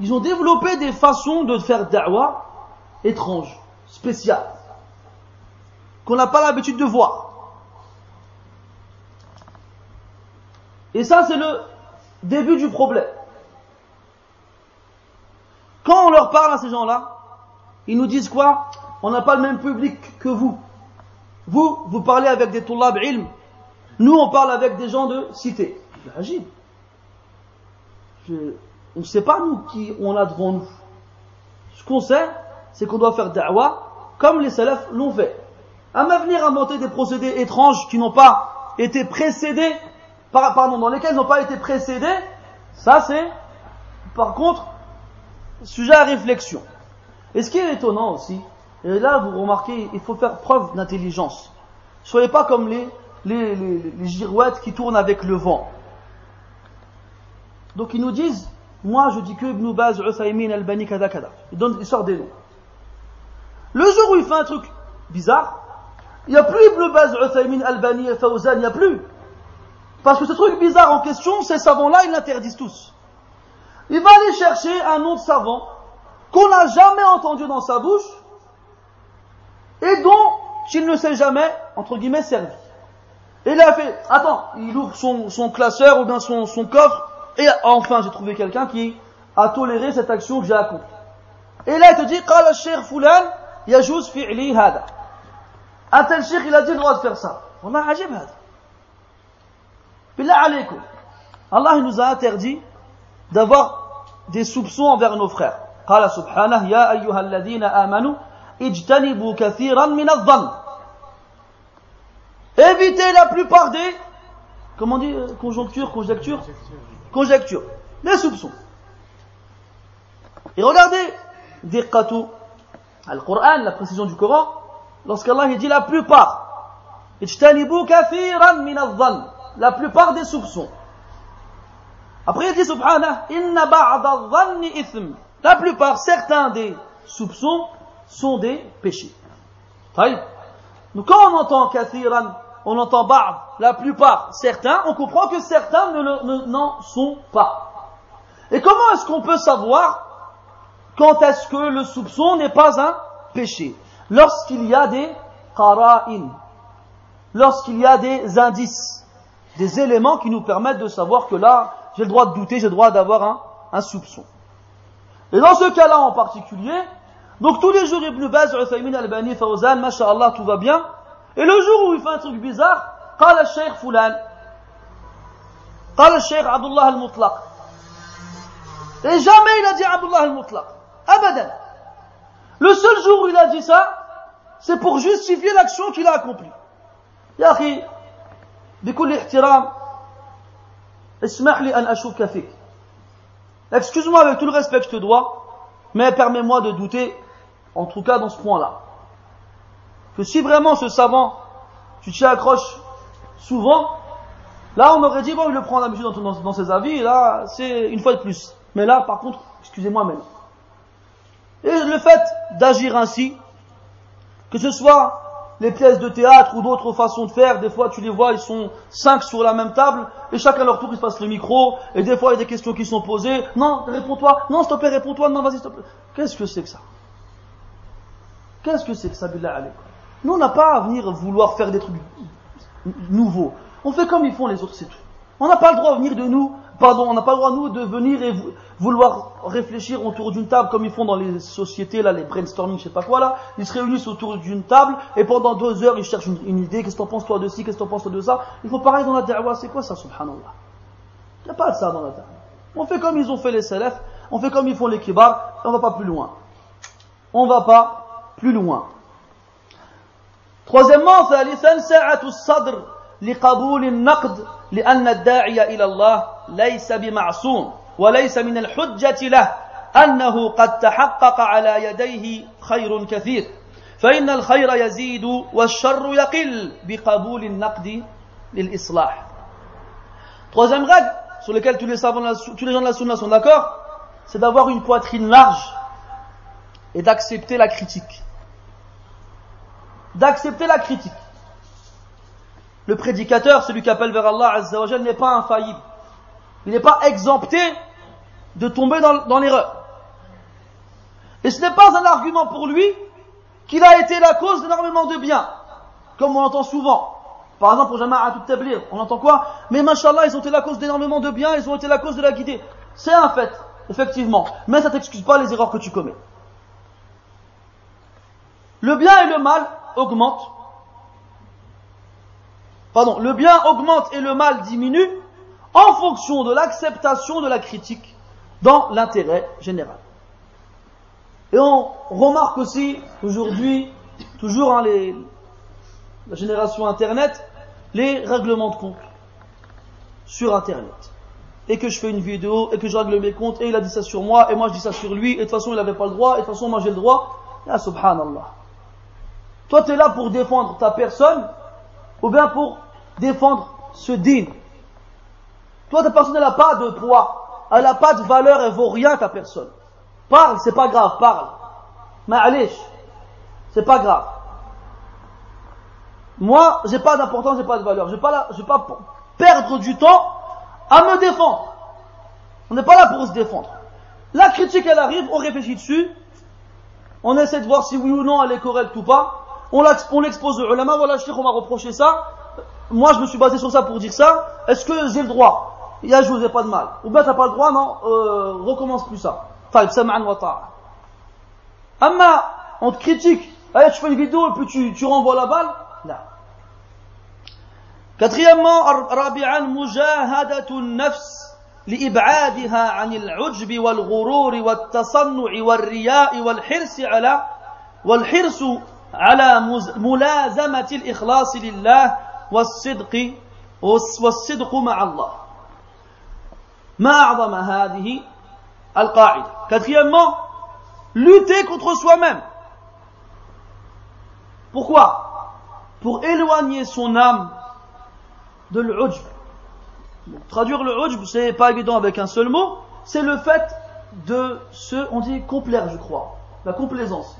ils ont développé des façons de faire da'wah étranges, spéciales, qu'on n'a pas l'habitude de voir. Et ça, c'est le début du problème. Quand on leur parle à ces gens-là, ils nous disent quoi? On n'a pas le même public que vous. Vous, vous parlez avec des tullab ilm. Nous, on parle avec des gens de cité. Agile. On ne sait pas, nous, qui on a devant nous. Ce qu'on sait, c'est qu'on doit faire da'wah comme les salafs l'ont fait. À venir inventer des procédés étranges qui n'ont pas été précédés, pardon, dans lesquels n'ont pas été précédés, ça c'est, par contre, sujet à réflexion. Et ce qui est étonnant aussi, et là vous remarquez, il faut faire preuve d'intelligence. Soyez pas comme les, girouettes qui tournent avec le vent. Donc ils nous disent, moi je dis que Ibn Baz, Uthaymin, Albani, kada kada. Ils, donnent, ils sortent des noms. Le jour où il fait un truc bizarre, il n'y a plus Ibn Baz, Uthaymin, Albani, Fawzan, il n'y a plus. Parce que ce truc bizarre en question, ces savants-là, ils l'interdisent tous. Il va aller chercher un autre savant qu'on n'a jamais entendu dans sa bouche et dont il ne s'est jamais, entre guillemets, servi. Et il a fait, attends, il ouvre son, son classeur ou bien son, son coffre et enfin j'ai trouvé quelqu'un qui a toléré cette action que j'ai accomplie. Et là il te dit, قال الشيخ فلان يجوز فعلي هذا. Un tel cheikh il a dit le droit de faire ça. وما عجب هذا. بالله عليكم. Allah il nous a interdit d'avoir des soupçons envers nos frères. قال سبحانه يا أيها الذين آمنوا اجتنبوا كثيرا من الظن évitez la plupart des comment on dit euh, conjoncture conjecture Conjecture, les soupçons. Et regardez, diqqatu al-Qur'an, la précision du Coran, lorsqu'Allah dit la plupart, la plupart des soupçons. Après il dit subhanah, inna ba'da dhanni. La plupart, certains des soupçons sont des péchés. Donc quand on entend kathiran, on entend ba'd, la plupart, certains, on comprend que certains n'en sont pas. Et comment est-ce qu'on peut savoir quand est-ce que le soupçon n'est pas un péché? Lorsqu'il y a des qara'in, lorsqu'il y a des indices, des éléments qui nous permettent de savoir que là, j'ai le droit de douter, j'ai le droit d'avoir un, un soupçon. Et dans ce cas-là en particulier, donc tous les jours Ibn Baz, Uthaymin, Albani, Fawzan, Masha'Allah, tout va bien. Et le jour où il fait un truc bizarre, قال الشيخ فلان قال الشيخ عبد الله المطلق Et jamais il a dit Abdullah al-Mutlaq. Abadan. Le seul jour où il a dit ça, c'est pour justifier l'action qu'il a accomplie. يا أخي بكل احترام اسمح لي أن أشك فيك Excuse-moi avec tout le respect que je te dois, mais permets-moi de douter, en tout cas dans ce point-là. Que si vraiment ce savant, tu t'y accroches souvent, là on m'aurait dit, bon, il le prend d'habitude dans, dans, ses avis, là c'est une fois de plus. Mais là, par contre, excusez-moi même. Et le fait d'agir ainsi, que ce soit les pièces de théâtre ou d'autres façons de faire, des fois tu les vois, ils sont cinq sur la même table, et chacun à leur tour ils se passent le micro, et des fois il y a des questions qui sont posées, non, réponds-toi, non, s'il te plaît, réponds-toi, non, vas-y, s'il. Qu'est-ce que c'est que ça? Qu'est-ce que c'est que ça, billah Nous, on n'a pas à venir vouloir faire des trucs nouveaux. On fait comme ils font les autres, c'est tout. On n'a pas le droit de venir de nous pardon, on n'a pas le droit, nous, de venir et vouloir réfléchir autour d'une table comme ils font dans les sociétés, là, les brainstorming, je sais pas quoi, là. Ils se réunissent autour d'une table et pendant deux heures, ils cherchent une, idée. Qu'est-ce que t'en penses toi de ci, qu'est-ce que t'en penses toi de ça? Il faut pareil dans la da'wah. C'est quoi ça, subhanallah? Il n'y a pas de ça dans la da'wah. On fait comme ils ont fait les salafs, on fait comme ils font les kibars, on va pas plus loin. On va pas plus loin. Troisièmement, لقبول النقد لأن الداعي إلى الله ليس بمعصوم وليس من الحجة له أنه قد تحقق على يديه خير كثير فإن الخير يزيد والشر يقل بقبول النقد للإصلاح Troisième règle sur laquelle tous les, savants, tous les gens de la sunna sont d'accord, c'est d'avoir une poitrine large et d'accepter la critique. D'accepter la critique. le prédicateur, celui qui appelle vers Allah Azzawajal, n'est pas infaillible. Il n'est pas exempté de tomber dans, dans l'erreur. Et ce n'est pas un argument pour lui qu'il a été la cause d'énormément de bien, comme on entend souvent. Par exemple, pour Jama'at Tablir, on entend quoi? Mais mashallah, ils ont été la cause d'énormément de bien, ils ont été la cause de la guidée. C'est un fait, effectivement. Mais ça t'excuse pas les erreurs que tu commets. Le bien et le mal augmentent pardon, le bien augmente et le mal diminue en fonction de l'acceptation de la critique dans l'intérêt général. Et on remarque aussi aujourd'hui, toujours hein, les, la génération Internet, les règlements de compte sur Internet. Et que je fais une vidéo, et que je règle mes comptes, et il a dit ça sur moi, et moi je dis ça sur lui, et de toute façon il n'avait pas le droit, et de toute façon moi j'ai le droit. Ya subhanallah. Toi tu es là pour défendre ta personne, ou bien pour défendre ce din. Toi, ta personne, elle n'a pas de poids, elle n'a pas de valeur, elle vaut rien, ta personne. Parle, c'est pas grave, parle. Mais allez, c'est pas grave. Moi, j'ai pas d'importance, j'ai pas de valeur. Je vais pas, vais pas perdre du temps à me défendre. On n'est pas là pour se défendre. La critique, elle arrive, on réfléchit dessus, on essaie de voir si oui ou non elle est correcte ou pas, on l'expose au ulama, voilà, je sais qu'on m'a reproché ça, moi je me suis basé sur ça pour dire ça, est-ce que j'ai le droit Il y a joué, pas de mal. Ou bien t'as pas le droit, non, euh, recommence plus ça. Taïb, sam'an wa ta'a. Amma, on te critique, allez, tu fais une vidéo et puis tu, tu renvoies la balle, là. Quatrièmement, rabi'an, mujahadatu nafs لإبعادها عن العجب والغرور والتصنع والرياء والحرص على والحرص على ملازمة الإخلاص لله والصدق والصدق مع الله ما أعظم هذه القاعدة quatrièmement lutter contre soi-même pourquoi pour éloigner son âme de l'ujb traduire le ujb c'est pas évident avec un seul mot c'est le fait de se on dit complaire je crois la complaisance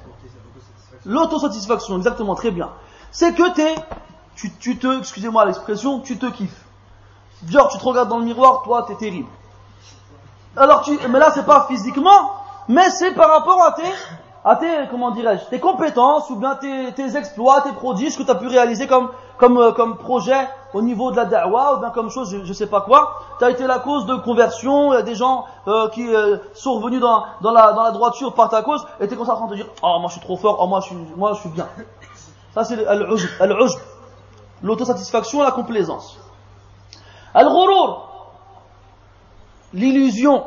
l'autosatisfaction exactement très bien c'est que tu es tu, tu te, excusez-moi l'expression, tu te kiffes. Genre, tu te regardes dans le miroir, toi, t'es terrible. Alors, tu, mais là, c'est pas physiquement, mais c'est par rapport à tes, à tes, comment dirais-je, tes compétences ou bien tes, exploits, tes prodiges que tu as pu réaliser comme, comme, euh, comme projet au niveau de la da'wah ou bien comme chose, je, je sais pas quoi. Tu as été la cause de conversion, il y a des gens euh, qui euh, sont revenus dans, dans, la, dans la droiture par ta cause et tu es ça en train de dire « Oh, moi je suis trop fort, oh, moi je suis, moi, je suis bien ». Ça c'est l'autosatisfaction, la complaisance. Al-ghurur, l'illusion,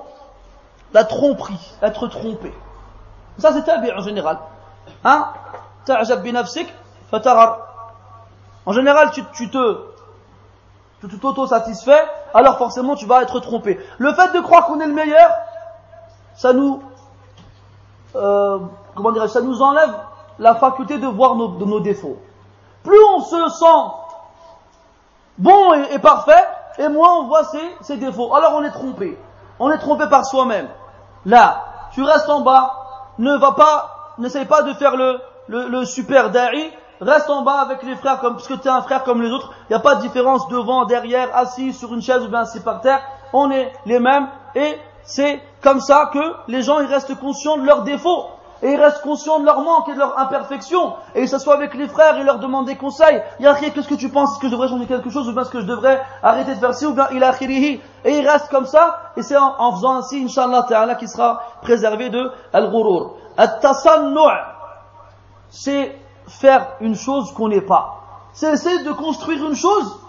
la tromperie, être trompé. Ça c'est tabi en général. Hein? En général, tu, tu te tu t'auto-satisfais, alors forcément tu vas être trompé. Le fait de croire qu'on est le meilleur, ça nous, euh, comment dirais ça nous enlève la faculté de voir nos, défauts. Plus on se sent bon et, parfait, et moins on voit ses défauts. Alors on est trompé. On est trompé par soi-même. Là, tu restes en bas, ne va pas, n'essaye pas de faire le, le, super da'i, reste en bas avec les frères comme, parce que tu es un frère comme les autres, il n'y a pas de différence devant, derrière, assis sur une chaise ou bien assis par terre, on est les mêmes, et c'est comme ça que les gens ils restent conscients de leurs défauts et ils restent conscients de leur manque et de leur imperfection, et ils s'assoient avec les frères et leur demandent des conseils. rien qu'est-ce que tu penses? Est-ce que je devrais changer quelque chose, ou bien est-ce que je devrais arrêter de faire ci, ou bien il a Et ils restent comme ça, et c'est en, faisant ainsi, Inch'Allah Ta'ala, qui sera préservé de al-ghurur. At-tasannu' c'est faire une chose qu'on n'est pas. C'est essayer de construire une chose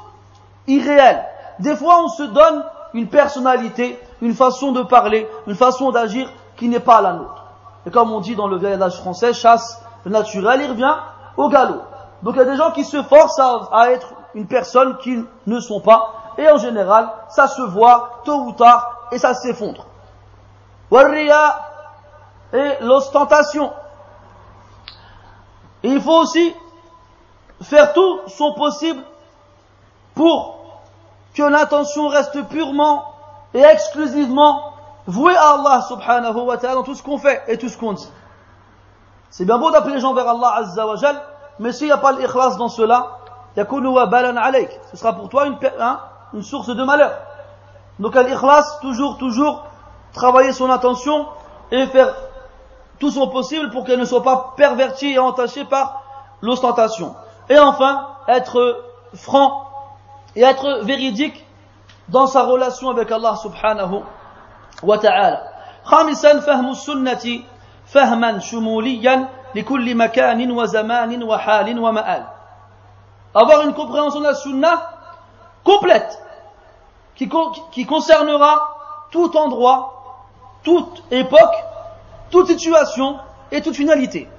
irréelle. Des fois, on se donne une personnalité, une façon de parler, une façon d'agir qui n'est pas la nôtre. Et comme on dit dans le vieil français, chasse le naturel, il revient au galop. Donc il y a des gens qui se forcent à, être une personne qu'ils ne sont pas. Et en général, ça se voit tôt ou tard et ça s'effondre. Warriya et l'ostentation. il faut aussi faire tout son possible pour que l'intention reste purement et exclusivement vouer à Allah subhanahu wa ta'ala dans tout ce qu'on fait et tout ce qu'on dit. C'est bien beau d'appeler les gens vers Allah azza wa jal, mais s'il n'y a pas l'ikhlas dans cela, balan. Ce sera pour toi une, hein, une source de malheur. Donc l'ikhlas, toujours, toujours travailler son attention et faire tout son possible pour qu'elle ne soit pas pervertie et entachée par l'ostentation. Et enfin, être franc et être véridique dans sa relation avec Allah subhanahu وتعالى خامسا فهم السنة فهما شموليا لكل مكان وزمان وحال ومآل avoir une compréhension de la sunna complète qui, qui concernera tout endroit, toute époque, toute situation et toute finalité.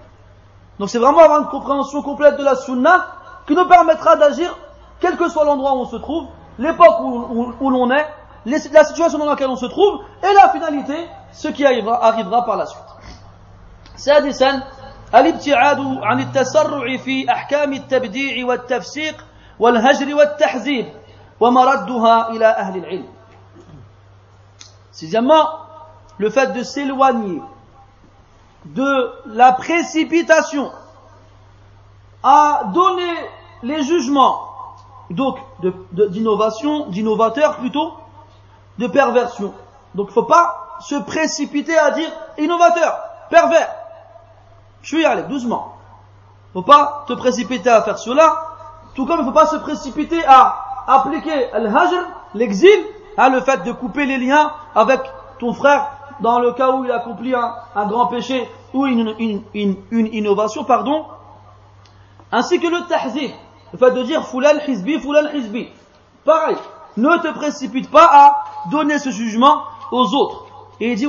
Donc c'est vraiment avoir une compréhension complète de la sunna qui nous permettra d'agir quel que soit l'endroit où on se trouve, l'époque où, où, où l'on est la situation dans laquelle on se trouve et la finalité, ce qui arrivera, arrivera par la suite. سادسا الابتعاد عن التسرع في أحكام التبديع والتفسيق والهجر والتحزيب ومردها إلى أهل العلم. Sixièmement, le fait de s'éloigner de la précipitation à donner les jugements donc d'innovation, d'innovateur plutôt, de perversion. Donc faut pas se précipiter à dire innovateur, pervers. Je suis allé doucement. Faut pas te précipiter à faire cela, tout comme il faut pas se précipiter à appliquer al-hajr, l'exil, hein, le fait de couper les liens avec ton frère dans le cas où il accomplit un, grand péché ou une, innovation, pardon, ainsi que le tahzib, le fait de dire fulan hizbi, fulan hizbi. Pareil, ne te précipite pas à donner ce jugement aux autres. Et il dit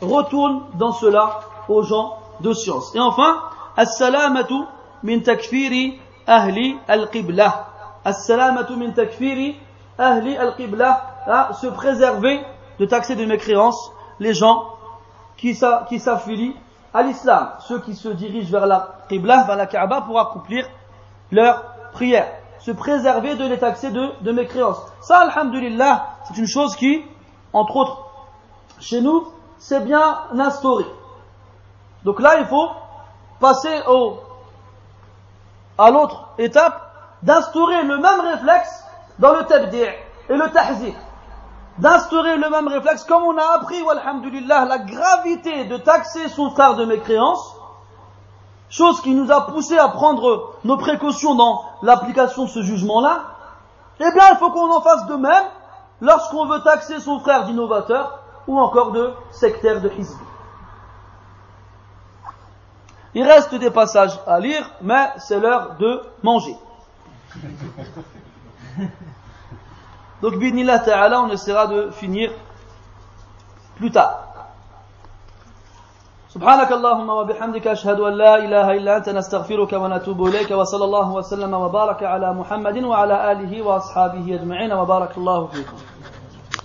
retourne dans cela aux gens de science. Et enfin, as-salamatu min takfiri ahli al-qibla. As-salamatu min takfiri ahli al-qibla. Se préserver de taxer de mécréance les gens qui s'affilient à l'islam, ceux qui se dirigent vers la qibla, vers la Kaaba pour accomplir leur prière se préserver de les taxer de, de mécréance. Ça, alhamdulillah, c'est une chose qui, entre autres, chez nous, c'est bien instauré. Donc là, il faut passer au, à l'autre étape d'instaurer le même réflexe dans le tabdi' et le tahzir. d'instaurer le même réflexe, comme on a appris, walhamdulillah, la gravité de taxer son frère de mécréance, chose qui nous a poussé à prendre nos précautions dans l'application de ce jugement-là, eh bien, il faut qu'on en fasse de même lorsqu'on veut taxer son frère d'innovateur ou encore de sectaire de hizb. Il reste des passages à lire, mais c'est l'heure de manger. Donc, binillah ta'ala, on essaiera de finir plus tard. سبحانك اللهم وبحمدك أشهد أن لا إله إلا أنت نستغفرك ونتوب إليك وصلى الله وسلم وبارك على محمد وعلى آله وأصحابه أجمعين وبارك الله فيكم.